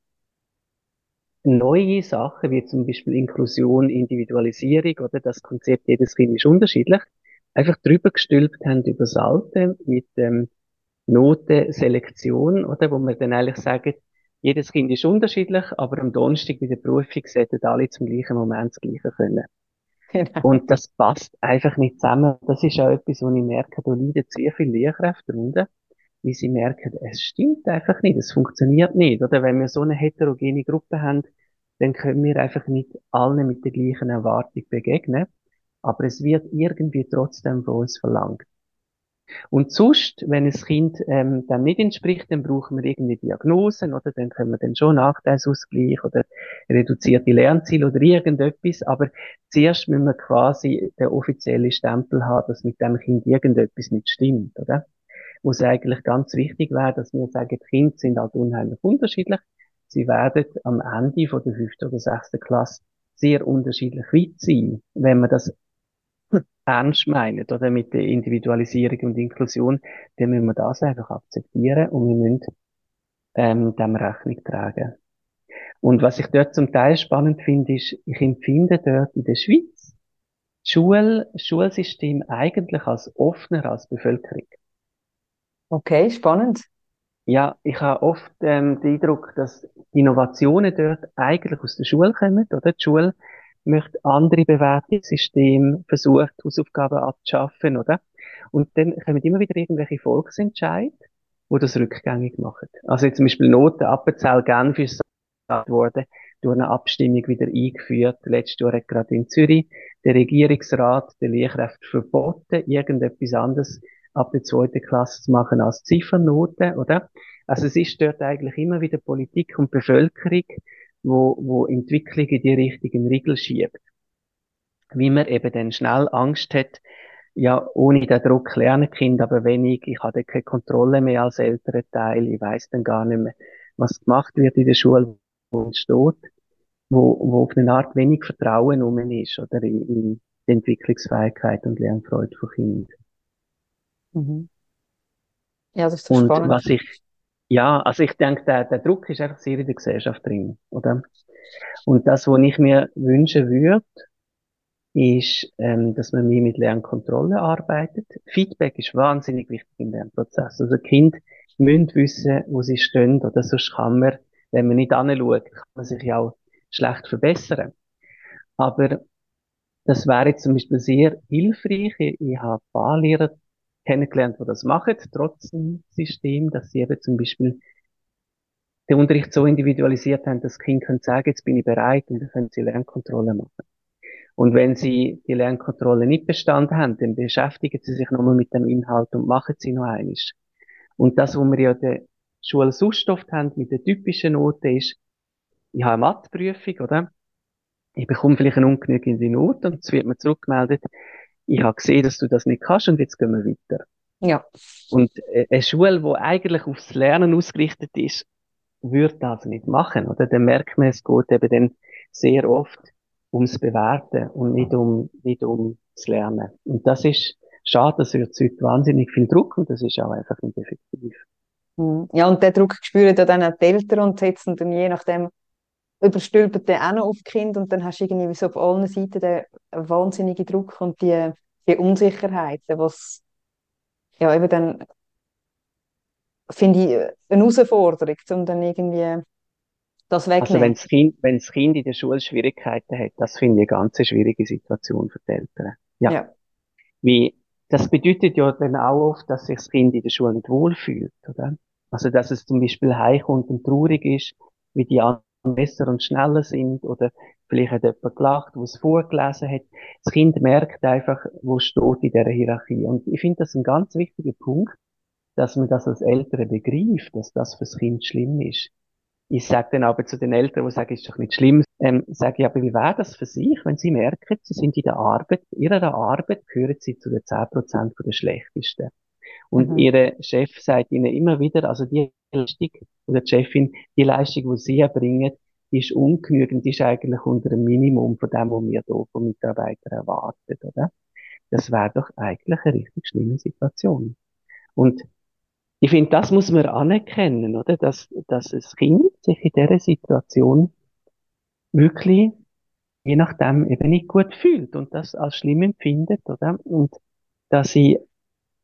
Speaker 1: neue Sachen, wie zum Beispiel Inklusion, Individualisierung oder das Konzept, jedes Kind ist unterschiedlich, einfach drüber gestülpt haben über das Alte mit ähm, Notenselektion, oder, wo wir dann eigentlich sagen, jedes Kind ist unterschiedlich, aber am Donnerstag bei der Prüfung sollten alle zum gleichen Moment das Gleiche können. Genau. Und das passt einfach nicht zusammen. Das ist auch etwas, wo ich merke, da leiden sehr viele Lehrkräfte darunter, wie sie merken, es stimmt einfach nicht, es funktioniert nicht. Oder wenn wir so eine heterogene Gruppe haben, dann können wir einfach nicht allen mit der gleichen Erwartung begegnen. Aber es wird irgendwie trotzdem von uns verlangt. Und sonst, wenn ein Kind ähm, dann nicht entspricht, dann brauchen wir irgendwie Diagnosen oder dann können wir dann schon Nachteilsausgleich oder reduzierte Lernziele oder irgendetwas. Aber zuerst müssen wir quasi den offiziellen Stempel haben, dass mit dem Kind irgendetwas nicht stimmt, oder? Wo es eigentlich ganz wichtig wäre, dass wir sagen, die Kinder sind halt unheimlich unterschiedlich. Sie werden am Ende von der fünften oder sechsten Klasse sehr unterschiedlich weit sein. Wenn man das ernst meinen, oder mit der Individualisierung und Inklusion, dann müssen wir das einfach akzeptieren und wir müssen ähm, dem Rechnung tragen. Und was ich dort zum Teil spannend finde, ist, ich empfinde dort in der Schweiz das Schul Schulsystem eigentlich als offener als Bevölkerung.
Speaker 4: Okay, spannend.
Speaker 1: Ja, ich habe oft ähm, den Eindruck, dass Innovationen dort eigentlich aus der Schule kommen, oder? Die Schule möchte andere Bewertungssysteme versucht, Hausaufgaben abzuschaffen, oder? Und dann kommen immer wieder irgendwelche Volksentscheid wo das rückgängig machen. Also jetzt zum Beispiel Noten, Appenzell, Genf ist worden, durch eine Abstimmung wieder eingeführt. Letztes Jahr hat gerade in Zürich der Regierungsrat der Lehrkräfte verboten, irgendetwas anderes ab der zweiten Klasse zu machen als Ziffernoten, oder? Also es ist dort eigentlich immer wieder Politik und Bevölkerung, wo, wo Entwicklung in die richtigen Regeln schiebt. Wie man eben dann schnell Angst hat, ja, ohne den Druck lernen Kind aber wenig, ich habe keine Kontrolle mehr als ältere Teil, ich weiß dann gar nicht mehr, was gemacht wird in der Schule, wo es steht, wo, wo auf eine Art wenig Vertrauen um ist, oder in, in die Entwicklungsfähigkeit und Lernfreude von Kindern.
Speaker 4: Mhm. Ja, das ist so
Speaker 1: Und
Speaker 4: spannend.
Speaker 1: was ich, ja, also ich denke, der, der Druck ist einfach sehr in der Gesellschaft drin, oder? Und das, was ich mir wünschen würde, ist, ähm, dass man mehr mit Lernkontrolle arbeitet. Feedback ist wahnsinnig wichtig im Lernprozess. Also Kind müssen wissen, wo sie stehen, oder sonst kann man, wenn man nicht anschaut, kann man sich ja auch schlecht verbessern. Aber das wäre jetzt zum Beispiel sehr hilfreich. Ich, ich habe ein paar Lehrer kennengelernt, die das machen, trotz dem System, dass sie eben zum Beispiel den Unterricht so individualisiert haben, dass das Kind können sagen, jetzt bin ich bereit und dann können sie Lernkontrolle machen. Und wenn sie die Lernkontrolle nicht bestanden haben, dann beschäftigen sie sich nochmal mit dem Inhalt und machen sie noch eines. Und das, was wir ja der Schule sonst oft haben, mit der typischen Note ist, ich habe eine Matheprüfung, oder? Ich bekomme vielleicht eine ungenügende Note und es wird mir zurückgemeldet, ich habe gesehen, dass du das nicht kannst und jetzt gehen wir weiter.
Speaker 4: Ja.
Speaker 1: Und äh, eine Schule, die eigentlich aufs Lernen ausgerichtet ist, würde das nicht machen, oder? Dann merkt man, es geht eben dann sehr oft ums Bewerten und nicht um, nicht um das Lernen. Und das ist schade, das erzeugt wahnsinnig viel Druck und das ist auch einfach nicht effektiv.
Speaker 4: Mhm. Ja, und den Druck spüren ja dann auch die Eltern und setzen dann je nachdem überstülpen den auch noch auf Kinder und dann hast du irgendwie so auf allen Seiten den wahnsinnigen Druck und die, die Unsicherheit, was ja eben dann finde ich eine Herausforderung, um dann irgendwie das
Speaker 1: Also
Speaker 4: wegnehmen.
Speaker 1: wenn das Kind, wenn das Kind in der Schule Schwierigkeiten hat, das finde ich eine ganz schwierige Situation für die Eltern. Ja.
Speaker 4: Ja.
Speaker 1: Wie, das bedeutet ja dann auch oft, dass sich das Kind in der Schule nicht wohlfühlt, oder? Also, dass es zum Beispiel heimkommt und traurig ist, wie die anderen besser und schneller sind, oder vielleicht hat jemand gelacht, wo es vorgelesen hat. Das Kind merkt einfach, wo es steht in dieser Hierarchie. Und ich finde das ein ganz wichtiger Punkt, dass man das als Eltern begreift, dass das fürs Kind schlimm ist. Ich sage dann aber zu den Eltern, die sagen, ist doch nicht schlimm, ähm, sage ich, aber wie wäre das für sich, wenn sie merken, sie sind in der Arbeit, ihrer Arbeit gehören sie zu den 10% der Schlechtesten. Und
Speaker 4: Mhm.
Speaker 1: ihre Chef sagt ihnen immer wieder, also die Leistung, oder die Chefin, die Leistung, die sie erbringen, die ist ungenügend, die ist eigentlich unter dem Minimum von dem, was wir hier von Mitarbeitern erwarten, oder? Das wäre doch eigentlich eine richtig schlimme Situation. Und ich finde, das muss man anerkennen, oder? Dass, dass das Kind sich in dieser Situation wirklich, je nachdem, eben nicht gut fühlt und das als schlimm empfindet, oder? Und dass sie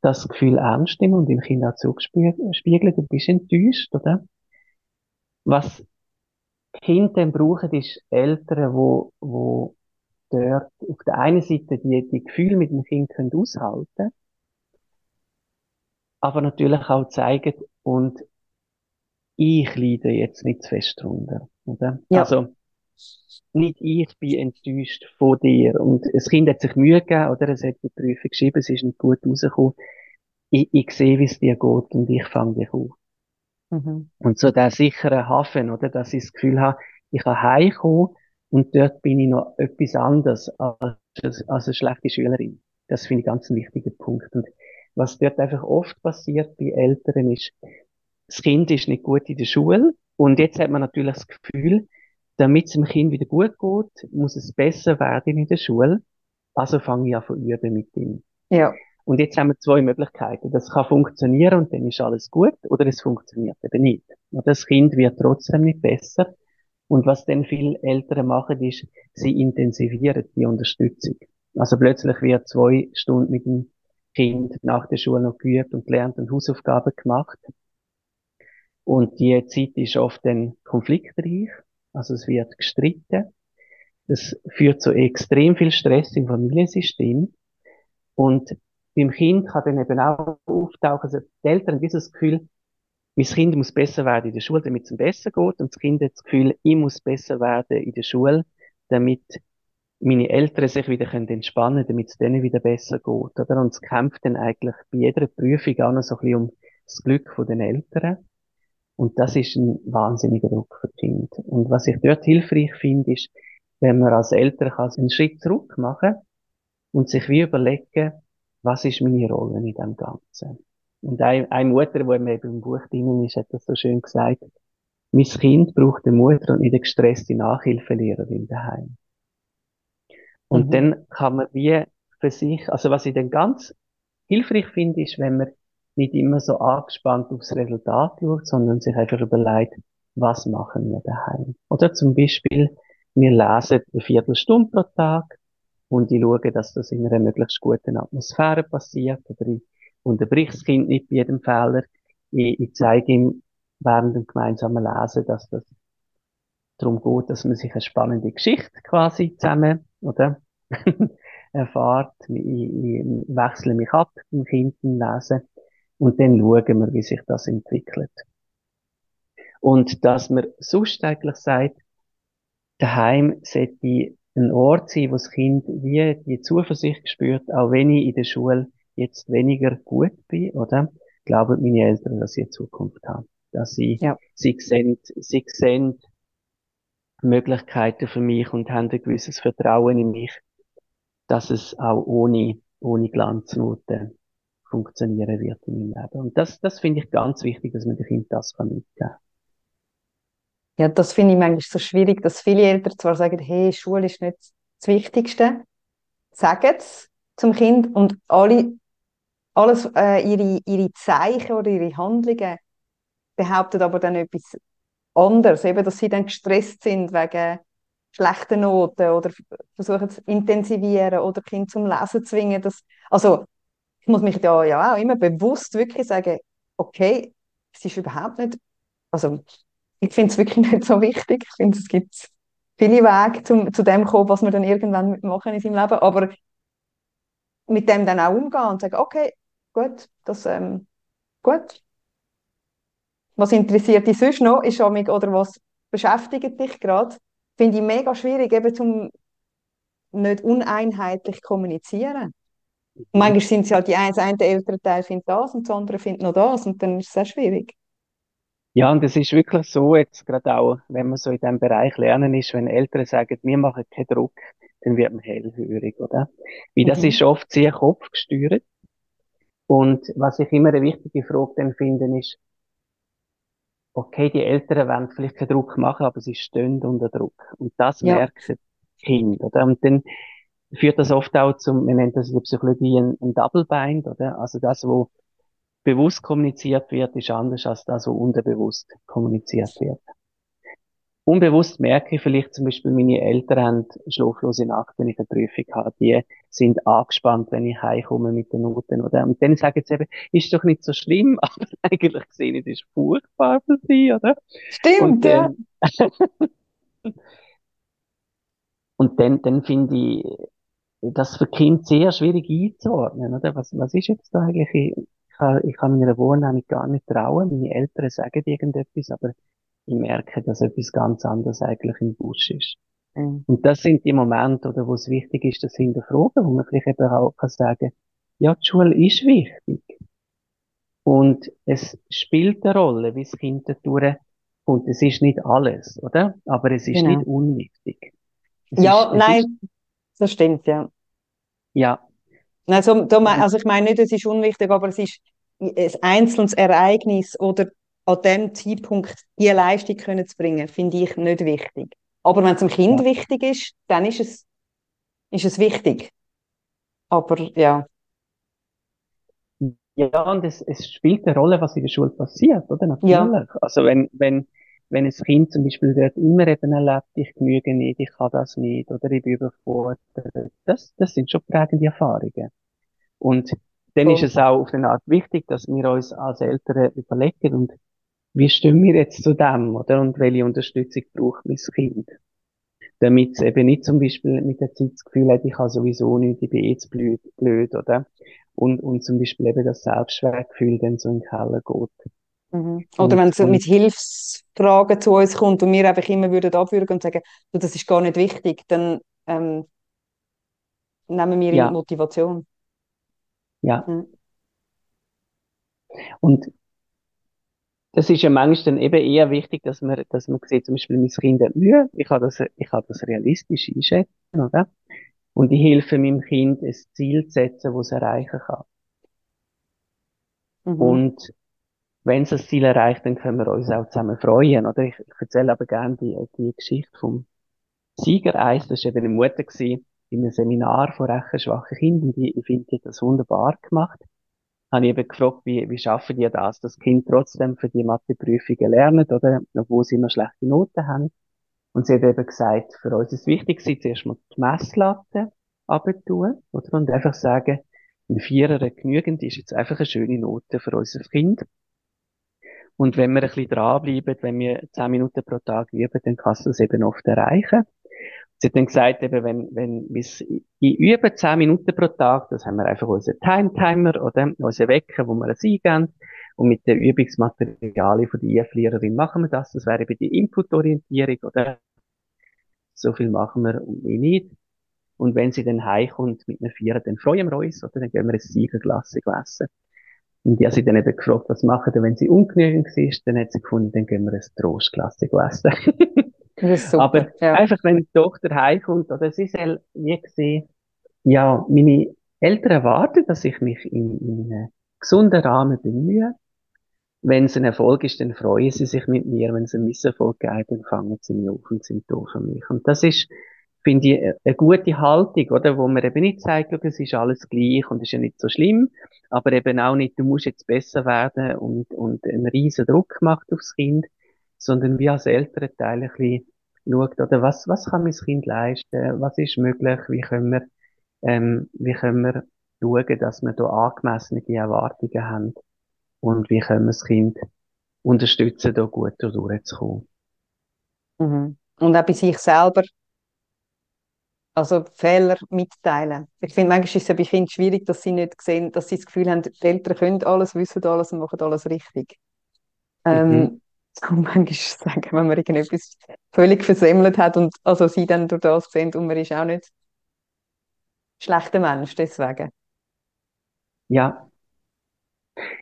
Speaker 1: das Gefühl ernst nehmen und dem Kind auch zurückspiegeln, du bist enttäuscht, oder? Was Kinder dann brauchen, ist Eltern, wo, wo dort auf der einen Seite die, die Gefühle mit dem Kind können aushalten aber natürlich auch zeigen, und ich leide jetzt nicht zu fest drunter, oder?
Speaker 4: Ja.
Speaker 1: Also, nicht ich bin enttäuscht von dir. Und das Kind hat sich Mühe gegeben, oder? Es hat die Prüfung geschrieben, es ist nicht gut rausgekommen. Ich, ich sehe, wie es dir geht und ich fange dich auf.
Speaker 4: Mhm.
Speaker 1: Und so der sichere Hafen, oder? Dass ich das Gefühl habe, ich kann heimkommen und dort bin ich noch etwas anderes als, als eine schlechte Schülerin. Das finde ich ganz ein wichtiger Punkt. Und was dort einfach oft passiert bei Eltern ist, das Kind ist nicht gut in der Schule und jetzt hat man natürlich das Gefühl, damit es dem Kind wieder gut geht, muss es besser werden in der Schule. Also fange ich an zu üben mit ihm.
Speaker 4: Ja.
Speaker 1: Und jetzt haben wir zwei Möglichkeiten. Das kann funktionieren und dann ist alles gut, oder es funktioniert eben nicht. Und das Kind wird trotzdem nicht besser. Und was dann viele Eltern machen, ist, sie intensivieren die Unterstützung. Also plötzlich wird zwei Stunden mit dem Kind nach der Schule noch geübt und gelernt und Hausaufgaben gemacht. Und die Zeit ist oft dann konfliktreich. Also es wird gestritten. Das führt zu extrem viel Stress im Familiensystem. Und beim Kind kann dann eben auch auftauchen, also die Eltern haben dieses Gefühl, mein Kind muss besser werden in der Schule, damit es ihm besser geht. Und das Kind hat das Gefühl, ich muss besser werden in der Schule, damit meine Eltern sich wieder entspannen können, damit es denen wieder besser geht. Oder? Und es kämpft dann eigentlich bei jeder Prüfung auch noch so ein bisschen um das Glück von den Eltern. Und das ist ein wahnsinniger Druck für die Kinder. Und was ich dort hilfreich finde, ist, wenn man als Eltern kann einen Schritt zurück machen und sich wie überlegen, was ist meine Rolle in dem Ganzen. Und eine, eine Mutter, die mir im Buch drin ist, hat das so schön gesagt, mein Kind braucht eine Mutter und nicht eine gestresste Nachhilfelehrerin daheim. Und mhm. dann kann man wie für sich, also was ich dann ganz hilfreich finde, ist, wenn man nicht immer so angespannt aufs Resultat schaut, sondern sich einfach überlegt, was machen wir daheim. Oder zum Beispiel, wir lesen eine Viertelstunde pro Tag und ich schaue, dass das in einer möglichst guten Atmosphäre passiert oder ich unterbricht das Kind nicht bei jedem Fehler. Ich, ich zeige ihm während dem gemeinsamen Lesen, dass das darum geht, dass man sich eine spannende Geschichte quasi zusammen, oder? erfahrt. Ich, ich wechsle mich ab beim Kind beim Lesen und dann schauen wir, wie sich das entwickelt. Und dass man sonst eigentlich sagt, daheim sollte ein Ort sein, wo das Kind wie die Zuversicht spürt, auch wenn ich in der Schule jetzt weniger gut bin, oder? Glauben meine Eltern, dass sie eine Zukunft haben. Dass sie, ja. sie sehen, sie sehen Möglichkeiten für mich und haben ein gewisses Vertrauen in mich, dass es auch ohne, ohne Glanznoten funktionieren wird in meinem Leben. Und das, das finde ich ganz wichtig, dass man dem Kind das kann mitgeben
Speaker 4: Ja, das finde ich manchmal so schwierig, dass viele Eltern zwar sagen, hey, Schule ist nicht das Wichtigste, sagen es zum Kind und alle, alles, äh, ihre, ihre Zeichen oder ihre Handlungen behaupten aber dann etwas anderes, eben, dass sie dann gestresst sind wegen schlechten Noten oder versuchen zu intensivieren oder Kind zum Lesen zwingen. Das, also ich muss mich da ja auch immer bewusst wirklich sagen, okay, es ist überhaupt nicht, also ich finde es wirklich nicht so wichtig. Ich finde, es gibt viele Wege zum, zu dem kommen, was wir dann irgendwann machen in seinem Leben, aber mit dem dann auch umgehen und sagen, okay, gut, das, ähm, gut. Was interessiert dich sonst noch, ist mich, oder was beschäftigt dich gerade? Finde ich mega schwierig, eben zum nicht uneinheitlich kommunizieren. Und manchmal sind es halt die eine, das eine ältere Teil findet das und das andere findet noch das und dann ist es sehr schwierig.
Speaker 1: Ja, und es ist wirklich so, jetzt gerade auch, wenn man so in diesem Bereich lernen ist, wenn Eltern sagen, wir machen keinen Druck, dann wird man hellhörig, oder? Weil das mhm. ist oft sehr kopfgesteuert. Und was ich immer eine wichtige Frage dann finde, ist, okay, die Eltern wollen vielleicht keinen Druck machen, aber sie stehen unter Druck. Und das ja. merkt das Kind, oder? Und dann führt das oft auch zum, wir nennen das in der Psychologie ein, ein Double Bind, oder? Also das, wo bewusst kommuniziert wird, ist anders als das, wo unterbewusst kommuniziert wird. Unbewusst merke ich vielleicht zum Beispiel, meine Eltern haben schlaflose Nacht, wenn ich eine Prüfung habe. Die sind angespannt, wenn ich heimkomme mit den Noten, oder? Und dann sagen sie eben, ist doch nicht so schlimm, aber eigentlich gesehen, es ist furchtbar für sie, oder?
Speaker 4: Stimmt, dann, ja.
Speaker 1: und dann, dann finde ich, das für Kind sehr schwierig einzuordnen, oder? Was, was ist jetzt da eigentlich? Ich, kann, ich kann meiner Wohnung gar nicht trauen. Meine Eltern sagen irgendetwas, aber ich merke, dass etwas ganz anderes eigentlich im Busch ist. Mhm. Und das sind die Momente, oder wo es wichtig ist, das hinterfragen, wo man vielleicht eben auch kann sagen, ja, die Schule ist wichtig. Und es spielt eine Rolle, wie das Kind dadurch kommt. Es ist nicht alles, oder? Aber es ist genau. nicht unwichtig.
Speaker 4: Es ja, ist, nein, ist, das stimmt, ja.
Speaker 1: Ja.
Speaker 4: Also, also ich meine nicht, es ist unwichtig, aber es ist ein einzelnes Ereignis oder an dem Zeitpunkt die Leistung können zu bringen, finde ich nicht wichtig. Aber wenn es dem Kind ja. wichtig ist, dann ist es, ist es wichtig. Aber ja.
Speaker 1: Ja, und es, es spielt eine Rolle, was in der Schule passiert, oder? Natürlich. Ja. Also wenn, wenn, wenn ein Kind zum Beispiel dort immer eben erlebt, ich genüge nicht, ich kann das nicht, oder ich bin überfordert, das, das sind schon prägende Erfahrungen. Und dann ist es auch auf eine Art wichtig, dass wir uns als Eltern überlegen und wie stehen wir jetzt zu dem, oder? Und welche Unterstützung braucht mein Kind? Damit es eben nicht zum Beispiel mit der Zeit das Gefühl hat, ich habe sowieso nichts, ich bin jetzt blöd, blöd oder? Und, und zum Beispiel eben das Selbstwertgefühl dann so in den Keller geht.
Speaker 4: Mhm. Oder wenn es mit Hilfsfragen zu uns kommt und wir einfach immer würden abwürgen und sagen, du, das ist gar nicht wichtig, dann ähm, nehmen wir ja. Motivation.
Speaker 1: Ja. Mhm. Und das ist ja manchmal dann eben eher wichtig, dass man, dass man sieht, zum Beispiel mein Kind hat Mühe, ich kann das, ich kann das realistisch einschätzen, oder? Und ich helfe meinem Kind, ein Ziel zu setzen, das es erreichen kann. Mhm. Und wenn es das Ziel erreicht, dann können wir uns auch zusammen freuen, oder? Ich, ich erzähle aber gerne die, die Geschichte vom Siegereis, das war eben eine Mutter gewesen, in einem Seminar von rechenschwachen Kindern, die, ich finde, die hat das wunderbar gemacht habe ich eben gefragt, wie, wie schaffen die das, dass Kind trotzdem für die Matheprüfungen lernen, oder, obwohl sie immer schlechte Noten haben. Und sie hat eben gesagt, für uns ist es wichtig, sie zuerst mal die Messlatte abtun, oder, und einfach sagen, ein Vierer genügend ist jetzt einfach eine schöne Note für unser Kind. Und wenn wir ein bisschen dranbleiben, wenn wir zehn Minuten pro Tag üben, dann kannst du es eben oft erreichen. Sie hat dann gesagt, eben, wenn, wenn wir in über 10 Minuten pro Tag, das haben wir einfach unseren Time-Timer oder unseren Wecker, wo wir es eingeben. Und mit den Übungsmaterialien von der IF-Lehrerin machen wir das. Das wäre eben die Input-Orientierung, oder? So viel machen wir und mehr nicht. Und wenn sie dann heimkommt mit einer Vierer, dann freuen wir uns, oder? Dann gehen wir ein Siegerglas essen. Und die hat sie dann eben gefragt, was machen wir, wenn sie ungenügend ist? Dann hat sie gefunden, dann gehen wir ein Trostglas essen. Aber ja. einfach, wenn die Tochter heimkommt, oder sie soll wie gesehen, ja, meine Eltern erwarten, dass ich mich in, in einem gesunden Rahmen bemühe. Wenn es ein Erfolg ist, dann freuen sie sich mit mir. Wenn es ein Misserfolg gibt, dann fangen sie mich auf und sind da für mich. Und das ist, finde ich, eine gute Haltung, oder? Wo man eben nicht sagt, es ist alles gleich und es ist ja nicht so schlimm, aber eben auch nicht, du musst jetzt besser werden und, und einen riesen Druck macht aufs Kind, sondern wir als Elternteil ein bisschen schaut, oder was, was kann mein Kind leisten, was ist möglich, wie können wir, ähm, wie können wir schauen, dass wir da angemessene Erwartungen haben und wie können wir das Kind unterstützen, da gut durchzukommen.
Speaker 4: Mhm. Und auch bei sich selber, also Fehler mitteilen. Ich finde, manchmal ist es bei Kindern schwierig, dass sie nicht sehen, dass sie das Gefühl haben, die Eltern können alles, wissen alles und machen alles richtig. Ähm, mhm. Und manchmal sagen, wenn man irgendetwas völlig versemmelt hat und also sie dann durch das sehen und man ist auch nicht schlechter Mensch deswegen.
Speaker 1: Ja.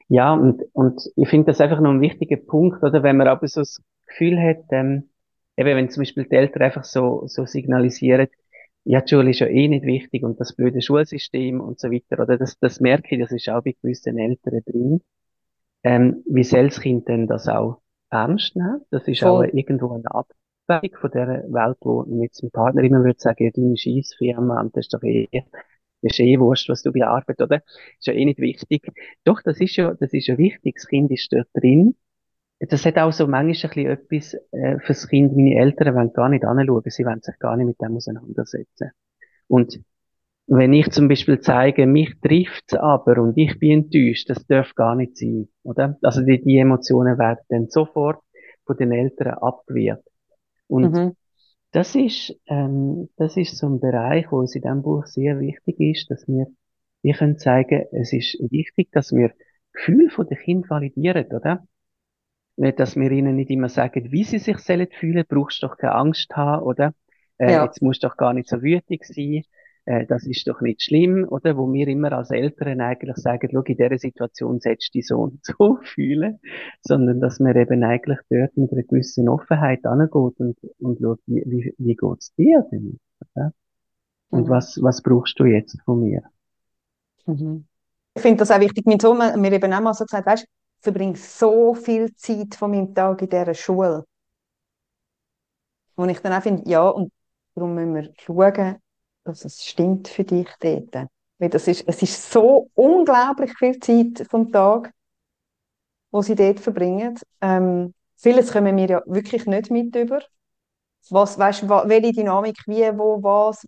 Speaker 1: Ja, und, und ich finde das einfach noch ein wichtiger Punkt, oder? Wenn man aber so das Gefühl hat, ähm, eben wenn zum Beispiel die Eltern einfach so, so signalisieren, ja, die Schule ist ja eh nicht wichtig und das blöde Schulsystem und so weiter, oder? Das, das merke ich, das ist auch bei gewissen Eltern drin. Ähm, wie soll das Kind denn das auch ernst nehmen. Das ist Voll. auch irgendwo eine Abwägung von der Welt, wo jetzt ein Partner immer würde sagen, deine Scheissfirma, und das ist doch eh, das ist eh wurscht, was du bearbeitest, oder? Ist ja eh nicht wichtig. Doch, das ist ja, das ist ja wichtig. Das Kind ist dort drin. Das hat auch so manchmal ein bisschen etwas, äh, fürs Kind. Meine Eltern wollen gar nicht anschauen. Sie wollen sich gar nicht mit dem auseinandersetzen. Und wenn ich zum Beispiel zeige, mich trifft's aber und ich bin enttäuscht, das darf gar nicht sein, oder? Also die, die Emotionen werden dann sofort von den Eltern abgewehrt. Und mhm. das ist, ähm, das ist so ein Bereich, wo es in diesem Buch sehr wichtig ist, dass wir, wir können zeigen, es ist wichtig, dass wir Gefühl von den Kind validieren, oder? Nicht, dass wir ihnen nicht immer sagen, wie sie sich sollen fühlen, brauchst doch keine Angst haben, oder? Äh, ja. Jetzt musst du doch gar nicht so wütig sein äh, das ist doch nicht schlimm, oder? Wo wir immer als Eltern eigentlich sagen, schau, in dieser Situation setzt die so und so fühlen, sondern dass man eben eigentlich dort mit einer gewissen Offenheit angeht und, und schaut, wie, wie, wie geht's dir denn? Oder? Und mhm. was, was brauchst du jetzt von mir?
Speaker 4: Mhm. Ich finde das auch wichtig. Mein Sohn hat mir eben auch mal so gesagt, weißt, verbringe so viel Zeit von meinem Tag in dieser Schule. Und ich dann auch finde, ja, und darum müssen wir schauen, dass es stimmt für dich dort. Weil das ist, es ist so unglaublich viel Zeit vom Tag, wo sie dort verbringen. Ähm, vieles kommen wir ja wirklich nicht mit über. Was, weißt, welche Dynamik, wie, wo, was.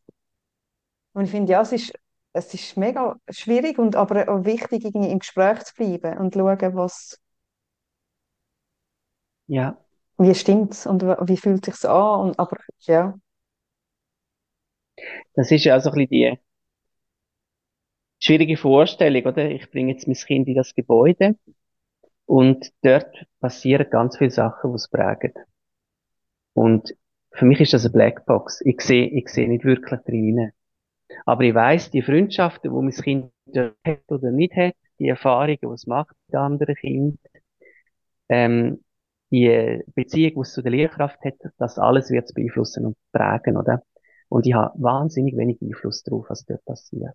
Speaker 4: Und ich finde, ja, es ist, es ist mega schwierig und aber auch wichtig, irgendwie im Gespräch zu bleiben und zu schauen, was.
Speaker 1: Ja.
Speaker 4: Wie stimmt es und wie fühlt es sich an? Und, aber ja.
Speaker 1: Das ist ja auch so ein bisschen die schwierige Vorstellung, oder? Ich bringe jetzt mein Kind in das Gebäude Und dort passieren ganz viele Sachen, die es prägen. Und für mich ist das eine Blackbox. Ich sehe, ich sehe nicht wirklich drin. Aber ich weiß, die Freundschaften, die mein Kind hat oder nicht hat, die Erfahrungen, die es macht mit anderen Kindern, ähm, die Beziehung, die es zu der Lehrkraft hat, das alles wird es beeinflussen und prägen, oder? Und ich habe wahnsinnig wenig Einfluss darauf, was dort passiert.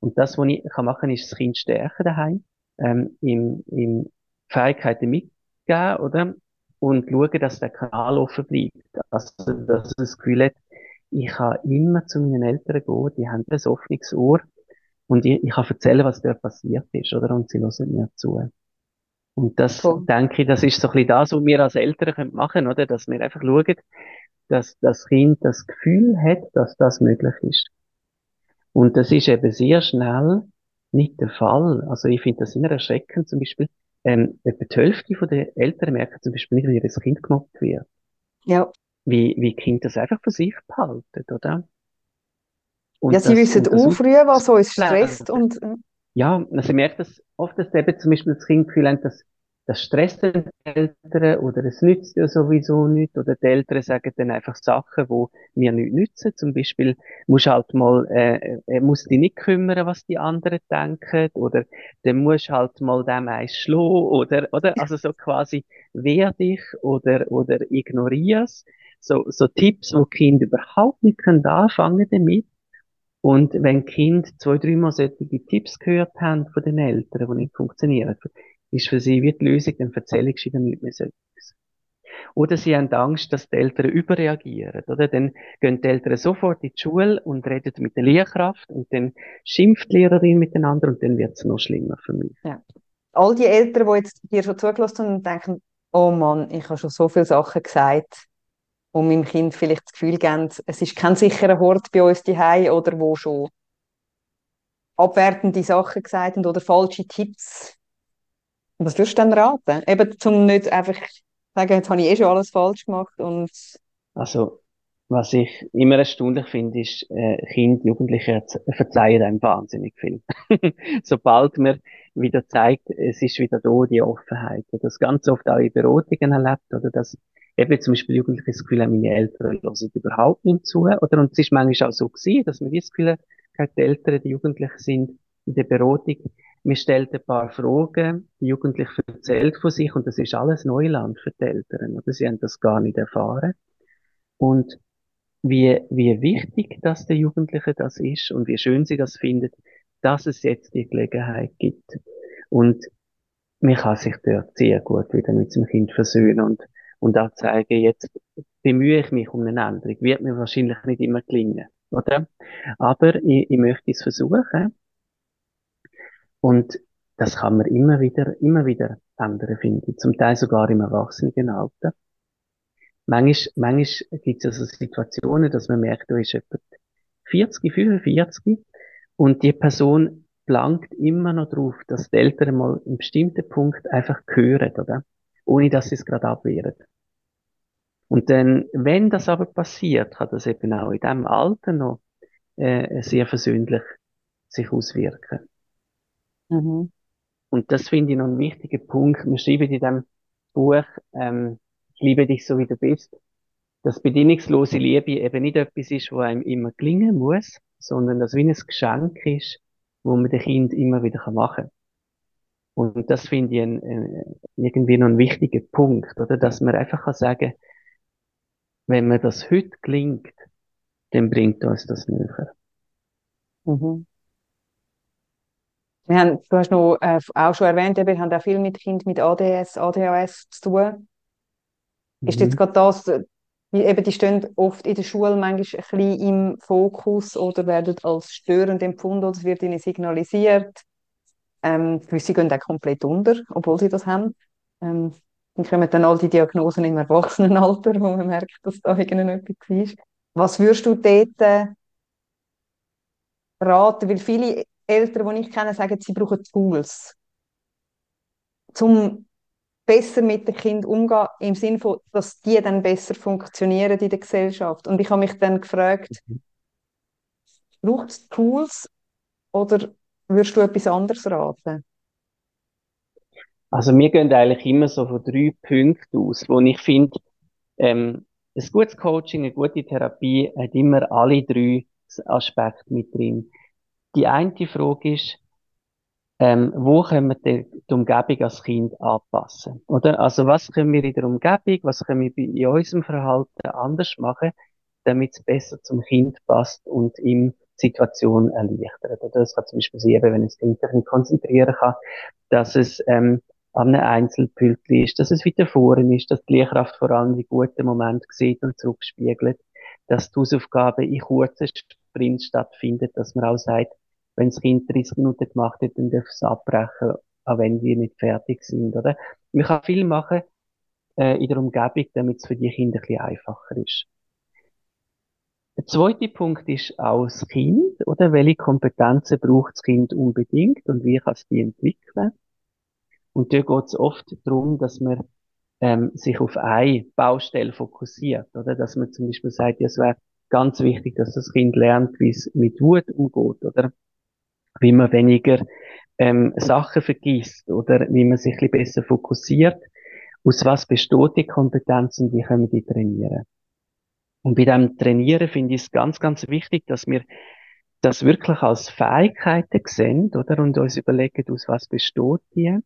Speaker 1: Und das, was ich kann machen, ist das Kind stärken daheim, ähm, ihm, ihm Fähigkeiten mitgeben, oder? Und schauen, dass der Kanal offen bleibt. Also, dass er das Gefühl hat, ich kann immer zu meinen Eltern gehen, die haben ein offenes Ohr. Und ich, ich kann erzählen, was dort passiert ist, oder? Und sie hören mir zu. Und das,
Speaker 4: Cool.
Speaker 1: denke ich, das ist so ein bisschen das, was wir als Eltern können machen oder? Dass wir einfach schauen, dass das Kind das Gefühl hat, dass das möglich ist. Und das ist eben sehr schnell nicht der Fall. Also ich finde das immer erschreckend, zum Beispiel, ähm, etwa die Hälfte den Eltern merken zum Beispiel nicht, wie ihr Kind gemobbt wird.
Speaker 4: Ja.
Speaker 1: Wie, wie Kinder das einfach für sich behalten, oder? Und
Speaker 4: Ja, sie
Speaker 1: das,
Speaker 4: wissen auch früher, was uns stresst und äh,
Speaker 1: Ja, also ich merke das oft, dass eben zum Beispiel das Kind das Gefühl hat, dass das stresst den Eltern oder es nützt ja sowieso nicht oder die Eltern sagen dann einfach Sachen, wo mir nicht nützen. Zum Beispiel musst halt mal, äh, er muss dich nicht kümmern, was die anderen denken oder dann musst halt mal dem eins schlagen oder, oder, also so quasi wehr dich oder, oder ignorier's. So, so Tipps, wo Kinder überhaupt nicht können anfangen damit. Und wenn Kinder zwei, dreimal solche Tipps gehört haben von den Eltern, die nicht funktionieren, ist für sie wie die Lösung, dann erzähle ich ihnen nicht mehr so. Oder sie haben Angst, dass die Eltern überreagieren, oder? Dann gehen die Eltern sofort in die Schule und reden mit der Lehrkraft und dann schimpft die Lehrerin miteinander und dann wird es noch schlimmer für mich.
Speaker 4: all die Eltern, die jetzt dir schon zugelassen haben und denken, oh Mann, ich habe schon so viele Sachen gesagt, wo meinem Kind vielleicht das Gefühl geben, es ist kein sicherer Hort bei uns daheim oder wo schon abwertende Sachen gesagt haben oder falsche Tipps. Was würdest du denn raten? Eben, zum nicht einfach sagen, jetzt habe ich eh schon alles falsch gemacht und
Speaker 1: Also, was ich immer erstaunlich finde, ist, äh, Kinder, Jugendliche erz- verzeihen einem wahnsinnig viel. Sobald man wieder zeigt, es ist wieder da, die Offenheit. Und Das ganz oft auch in Beratungen erlebt, oder dass eben zum Beispiel Jugendliche das Gefühl haben, meine Eltern hören überhaupt nicht zu, oder? Und es ist manchmal auch so gewesen, dass man das Gefühl hat, die Eltern, die Jugendlichen sind in der Beratung, man stellt ein paar Fragen, die Jugendliche erzählt von sich, und das ist alles Neuland für die Eltern, oder? Sie haben das gar nicht erfahren. Und wie, wie wichtig das der Jugendliche das ist und wie schön sie das findet, dass es jetzt die Gelegenheit gibt. Und man kann sich dort sehr gut wieder mit dem Kind versöhnen und, und auch zeigen, jetzt bemühe ich mich um eine Änderung. Wird mir wahrscheinlich nicht immer gelingen, oder? Aber ich, ich möchte es versuchen. Und das kann man immer wieder, immer wieder ändern, finde ich. Zum Teil sogar im Erwachsenenalter. Manchmal, manchmal gibt es also Situationen, dass man merkt, da ist jemand 40, 45 und die Person blankt immer noch drauf, dass die Eltern mal einen bestimmten Punkt einfach hören, oder? Ohne dass sie es gerade abwehren. Und dann, wenn das aber passiert, kann das eben auch in diesem Alter noch äh, sehr versöhnlich sich auswirken.
Speaker 4: mhm.
Speaker 1: Und das finde ich noch einen wichtigen Punkt. Wir schreiben in diesem Buch, ähm, ich liebe dich so wie du bist, dass bedingungslose Liebe eben nicht etwas ist, wo einem immer gelingen muss, sondern dass wie ein Geschenk ist, wo man dem Kind immer wieder machen kann. Und das finde ich ein, ein, irgendwie noch ein wichtiger Punkt, oder? Dass man einfach kann sagen, wenn mir das heute gelingt, dann bringt uns das näher.
Speaker 4: Mhm. Wir haben, du hast noch äh, auch schon erwähnt, wir haben auch viel mit Kindern mit ADS, ADHS zu tun. Ist jetzt
Speaker 1: Mhm.
Speaker 4: gerade das, die, eben, die stehen oft in der Schule manchmal ein bisschen im Fokus oder werden als störend empfunden oder es wird ihnen signalisiert. Ähm, gewisse gehen auch komplett unter, obwohl sie das haben. Ähm, dann kommen dann all die Diagnosen im Erwachsenenalter, wo man merkt, dass da irgendetwas ist. Was würdest du dort äh, raten? Weil viele Eltern, die ich kenne, sagen, sie brauchen Tools, um besser mit den Kindern umgehen, im Sinne von, dass die dann besser funktionieren in der Gesellschaft. Und ich habe mich dann gefragt, braucht es Tools oder würdest du etwas anderes raten?
Speaker 1: Also wir gehen eigentlich immer so von drei Punkten aus, wo ich finde, ähm, ein gutes Coaching, eine gute Therapie hat immer alle drei Aspekte mit drin. Die eine Frage ist, ähm, wo können wir die, die Umgebung als Kind anpassen? Oder? Also was können wir in der Umgebung, was können wir in unserem Verhalten anders machen, damit es besser zum Kind passt und ihm Situation erleichtert. Oder das kann zum Beispiel sein, wenn Kind sich nicht konzentrieren kann, dass es ähm, an einem Einzelpültchen ist, dass es wieder vorne ist, dass die Lehrkraft vor allem die guten Momente sieht und zurückspiegelt, dass die Hausaufgaben in kurzen Sprints stattfindet, dass man auch sagt, wenn das Kind 30 Minuten gemacht hat, dann darf es abbrechen, auch wenn wir nicht fertig sind, oder? Man kann viel machen äh, in der Umgebung, damit es für die Kinder ein bisschen einfacher ist. Der zweite Punkt ist auch das Kind, oder? Welche Kompetenzen braucht das Kind unbedingt und wie kann es die entwickeln? Und da geht es oft darum, dass man ähm, sich auf eine Baustelle fokussiert, oder? Dass man zum Beispiel sagt, ja, es wäre ganz wichtig, dass das Kind lernt, wie es mit Wut umgeht, oder? Wie man weniger ähm, Sachen vergisst, oder wie man sich ein bisschen besser fokussiert. Aus was besteht die Kompetenz und wie können wir die trainieren? Und bei dem Trainieren finde ich es ganz, ganz wichtig, dass wir das wirklich als Fähigkeiten sehen, oder? Und uns überlegen, aus was besteht die?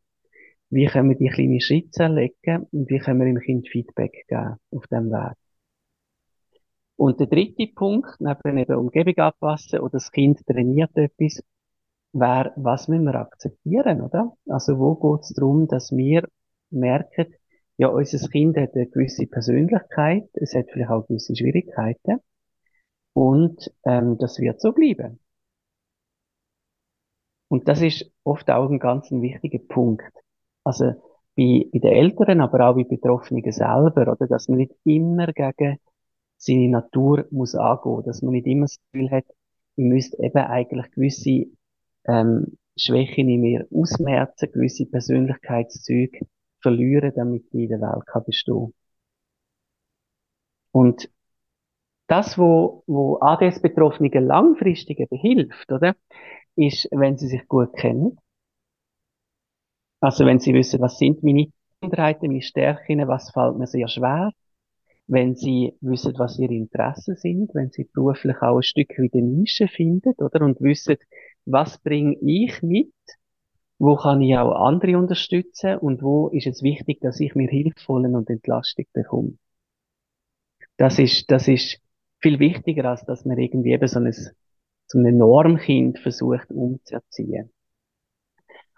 Speaker 1: Wie können wir die kleinen Schritte erlegen? Und wie können wir dem Kind Feedback geben auf dem Weg? Und der dritte Punkt, neben eben Umgebung anpassen oder das Kind trainiert etwas, wäre, was müssen wir akzeptieren, oder? Also wo geht es darum, dass wir merken, ja, unser Kind hat eine gewisse Persönlichkeit, es hat vielleicht auch gewisse Schwierigkeiten. Und ähm, das wird so bleiben. Und das ist oft auch ein ganz wichtiger Punkt. Also bei, bei den Eltern, aber auch bei Betroffenen selber, oder, dass man nicht immer gegen seine Natur muss angehen, dass man nicht immer das Gefühl hat, ich müsste eben eigentlich gewisse ähm, Schwächen in mir ausmerzen, gewisse Persönlichkeitszüge verlieren, damit ich in der Welt kann bestehen Und das, wo, wo ADS-Betroffenen langfristig eben hilft, oder, ist, wenn sie sich gut kennen. Also, wenn sie wissen, was sind meine Minderheiten, meine Stärken, was fällt mir sehr schwer. Wenn sie wissen, was ihre Interessen sind, wenn sie beruflich auch ein Stück wieder Nische finden, oder, und wissen, was bringe ich mit, wo kann ich auch andere unterstützen und wo ist es wichtig, dass ich mir Hilfvollen und Entlastung bekomme. Das ist, das ist viel wichtiger, als dass man irgendwie eben so ein, so ein Normkind versucht umzuerziehen.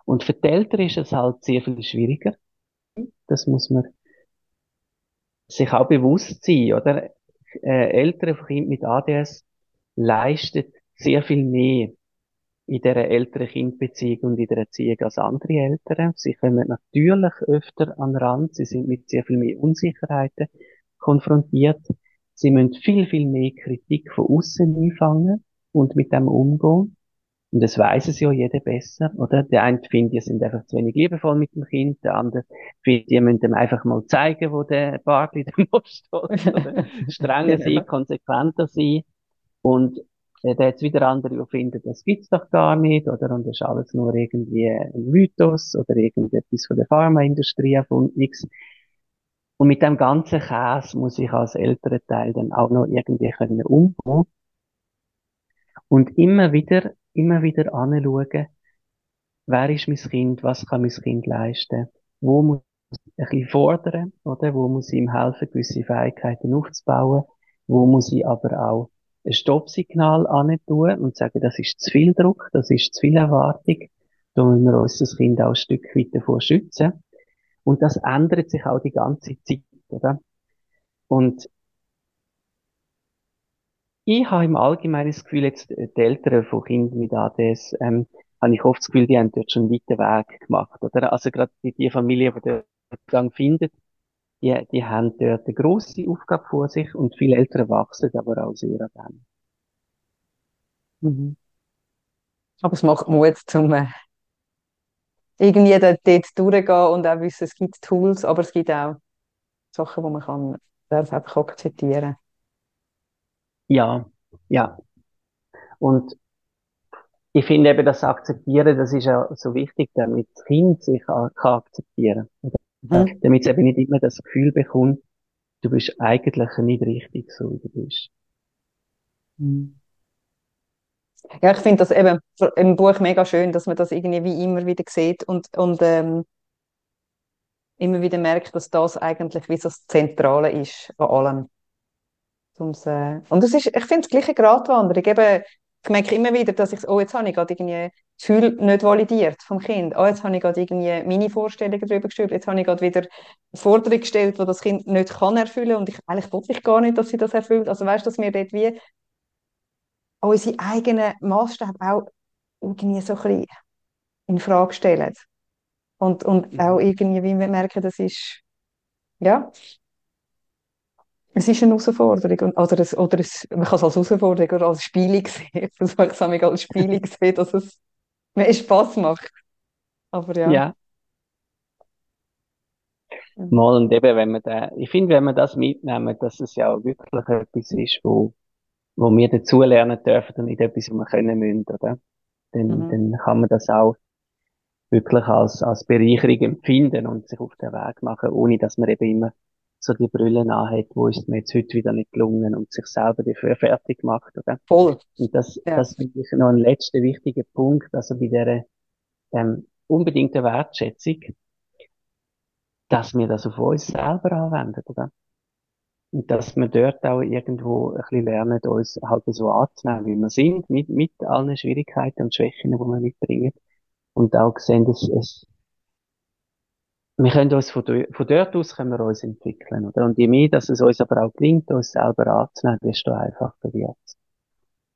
Speaker 1: Und für die Eltern ist es halt sehr viel schwieriger. Das muss man sich auch bewusst sein, oder? Äh, Eltern von Kindern mit ADS leisten sehr viel mehr in dieser älteren Kindbeziehung und in der Erziehung als andere Eltern. Sie kommen natürlich öfter an den Rand, sie sind mit sehr viel mehr Unsicherheiten konfrontiert. Sie müssen viel, viel mehr Kritik von außen einfangen und mit dem umgehen. Und das weiß es ja jeder besser, oder? Der eine findet, die sind einfach zu wenig liebevoll mit dem Kind, der andere findet, die müssen dem einfach mal zeigen, wo der der Most steht, oder strenger sein, konsequenter sein. Und äh, da jetzt wieder andere, die finden, das gibt's doch gar nicht, oder? Und das ist alles nur irgendwie ein Mythos oder irgendetwas von der Pharmaindustrie von X. Und mit dem ganzen Käse muss ich als älterer Teil dann auch noch irgendwie können umgehen. Und immer wieder, immer wieder anschauen, wer ist mein Kind, was kann mein Kind leisten, wo muss ich ein bisschen fordern, oder? Wo muss ich ihm helfen, gewisse Fähigkeiten aufzubauen, wo muss ich aber auch ein Stoppsignal tun und sagen, das ist zu viel Druck, das ist zu viel Erwartung. Da müssen wir uns das Kind auch ein Stück weit davor schützen. Und das ändert sich auch die ganze Zeit, oder? Und ich habe im Allgemeinen das Gefühl, jetzt die Eltern von Kindern mit ADS, ähm, habe ich oft das Gefühl, die haben dort schon einen weiten Weg gemacht, oder? Also gerade die, die Familie, die den Gang findet, die, die haben dort eine grosse Aufgabe vor sich und viele Eltern wachsen aber auch sehr an
Speaker 4: dem. Mhm. Aber es macht Mut, zum äh, irgendwie dort, dort durchgehen und auch wissen, es gibt Tools, aber es gibt auch Sachen, die man kann selbst einfach akzeptieren
Speaker 1: Ja, ja. Und ich finde eben, das Akzeptieren, das ist ja so wichtig, damit das Kind sich kann akzeptieren kann. Mhm. Damit es eben nicht immer das Gefühl bekommt, du bist eigentlich nicht richtig so, wie du bist.
Speaker 4: Mhm. Ja, ich finde das eben im Buch mega schön, dass man das irgendwie wie immer wieder sieht und, und ähm, immer wieder merkt, dass das eigentlich wie so das Zentrale ist an allem. Äh, und das ist, ich finde es gleiche Gratwanderung. Eben, ich merke immer wieder, dass ich, oh, jetzt habe ich gerade irgendwie das Gefühl nicht validiert vom Kind. Oh, jetzt habe ich gerade irgendwie meine Vorstellungen darüber gestellt. Jetzt habe ich gerade wieder eine Forderung gestellt, die das Kind nicht kann erfüllen und ich, eigentlich wollte ich gar nicht, dass sie das erfüllt. Also weißt du, dass wir dort wie unsere eigenen Maßstäbe auch irgendwie so ein bisschen in Frage stellen. Und, und mhm. auch irgendwie, wie wir merken, das ist, ja, es ist eine Herausforderung. Oder, es, oder es, man kann es als Herausforderung oder als Spielung sehen. Ich versuche es als Spielung sehen, dass es mir Spaß macht. Aber ja.
Speaker 1: Ja. Mal und eben, wenn man da, ich finde, wenn man das mitnehmen, dass es ja auch wirklich etwas ist, wo, wo wir dazulernen dürfen und nicht etwas, was wir können müssen, oder? Dann, mhm. dann kann man das auch wirklich als, als Bereicherung empfinden und sich auf den Weg machen, ohne dass man eben immer so die Brille anhat, wo ist mir jetzt heute wieder nicht gelungen und sich selber dafür fertig macht, oder?
Speaker 4: Voll.
Speaker 1: Und das, ja. das finde ich noch ein letzter wichtiger Punkt, also bei der ähm, unbedingten Wertschätzung, dass wir das auf uns selber anwenden, oder? Und dass wir dort auch irgendwo ein bisschen lernen, uns halt so anzunehmen, wie wir sind, mit, mit allen Schwierigkeiten und Schwächen, die wir mitbringen. Und auch sehen, dass es, wir können uns von, von dort aus können wir uns entwickeln, oder? Und je mehr, dass es uns aber auch gelingt, uns selber anzunehmen, desto einfacher wird.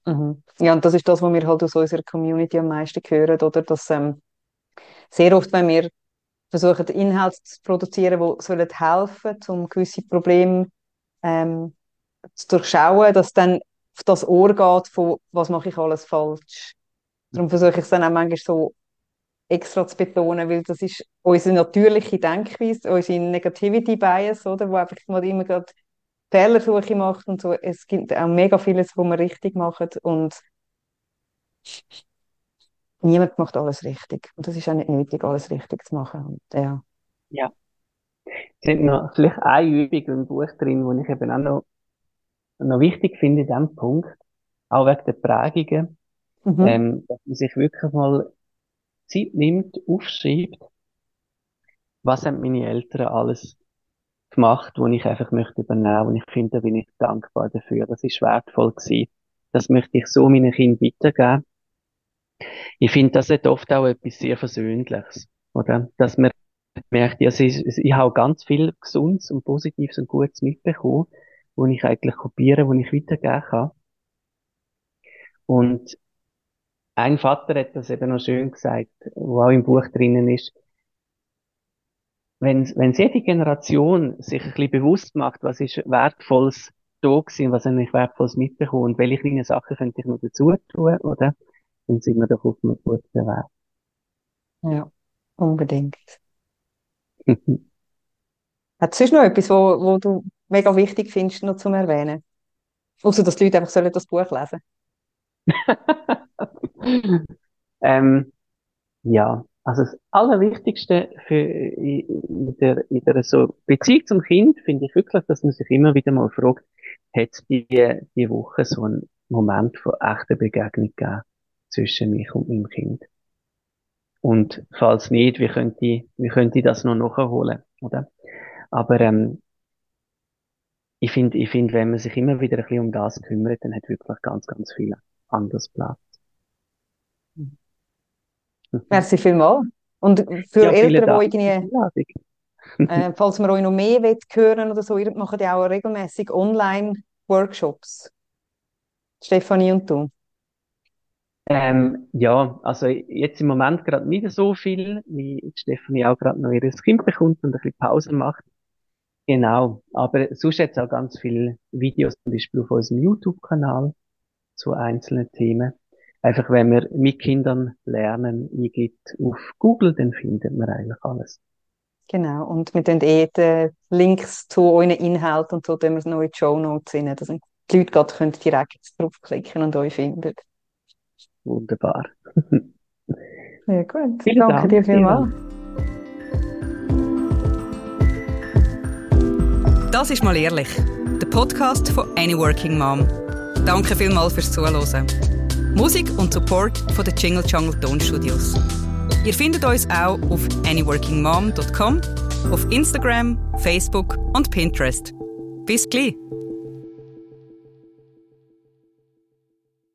Speaker 4: Mhm. Ja, und das ist das, was wir halt aus unserer Community am meisten hören, oder? Dass, ähm, sehr oft, wenn wir versuchen, Inhalte zu produzieren, die sollen helfen, um gewisse Probleme ähm, zu durchschauen, dass dann auf das Ohr geht von, was mache ich alles falsch. Darum versuche ich es dann auch manchmal so extra zu betonen, weil das ist unsere natürliche Denkweise, unsere Negativity Bias, oder, wo einfach mal immer gerade Fehlersuche macht und so. Es gibt auch mega vieles, wo wir richtig machen und niemand macht alles richtig. Und das ist auch nicht nötig, alles richtig zu machen. Und, ja.
Speaker 1: Ja. Es sind noch vielleicht eine Übung im Buch drin, die ich eben auch noch, noch wichtig finde in diesem Punkt, auch wegen der Prägungen, mhm. ähm, dass man sich wirklich mal Zeit nimmt, aufschreibt, was haben meine Eltern alles gemacht, wo ich einfach möchte übernehmen und ich finde, da bin ich dankbar dafür. Das ist wertvoll gewesen. Das möchte ich so meinen Kindern weitergeben. Ich finde, das hat oft auch etwas sehr Versöhnliches, oder? Dass man merkt, also ich, ich habe ganz viel Gesundes und Positives und Gutes mitbekommen, wo ich eigentlich kopiere, wo ich weitergeben kann. Und ein Vater hat das eben noch schön gesagt, wo auch im Buch drinnen ist. Wenn, wenn jede Generation sich ein bisschen bewusst macht, was ist wertvolles da gewesen, was eigentlich wertvolles mitbekommen und welche kleinen Sachen könnte ich noch dazu tun, oder? Dann sind wir doch auf einem guten Weg.
Speaker 4: Ja, unbedingt. Hat es sonst noch etwas, wo, wo du mega wichtig findest, noch zu erwähnen? Außer, dass die Leute einfach sollen das Buch lesen
Speaker 1: ähm, ja, also das Allerwichtigste für in der, in der so Beziehung zum Kind finde ich wirklich, dass man sich immer wieder mal fragt, hat es die, die Woche so einen Moment von echter Begegnung gegeben zwischen mich und meinem Kind? Und falls nicht, wie könnte ich, wie könnte ich das noch nachholen, oder? Aber, ähm, ich finde, ich finde, wenn man sich immer wieder ein bisschen um das kümmert, dann hat wirklich ganz, ganz viel anders Platz.
Speaker 4: Merci vielmals. Und für ja, Eltern, die irgendwie, äh, falls man euch noch mehr hören oder so, ihr macht ja auch regelmäßig Online-Workshops. Stefanie und du.
Speaker 1: Ähm, ja, also jetzt im Moment gerade nicht so viel, wie Stefanie auch gerade noch ihr Kind bekommt und ein bisschen Pause macht. Genau, aber sonst jetzt auch ganz viele Videos, zum Beispiel auf unserem YouTube-Kanal zu einzelnen Themen. Einfach, wenn man mit Kindern lernen eingibt auf Google, dann findet man eigentlich alles.
Speaker 4: Genau, und wir tun eh die Links zu euren Inhalten und so, tun wir noch in die Show Notes rein, dass die Leute gerade direkt draufklicken und euch finden.
Speaker 1: Wunderbar.
Speaker 4: Sehr gut.
Speaker 1: Vielen
Speaker 4: Danke
Speaker 1: Dank,
Speaker 4: dir vielmals.
Speaker 3: Das ist mal ehrlich. Der Podcast von Any Working Mom. Danke vielmals fürs Zuhören. Musik und Support von den Jingle Jungle Tonstudios. Ihr findet uns auch auf anyworkingmom.com, auf Instagram, Facebook und Pinterest. Bis gleich!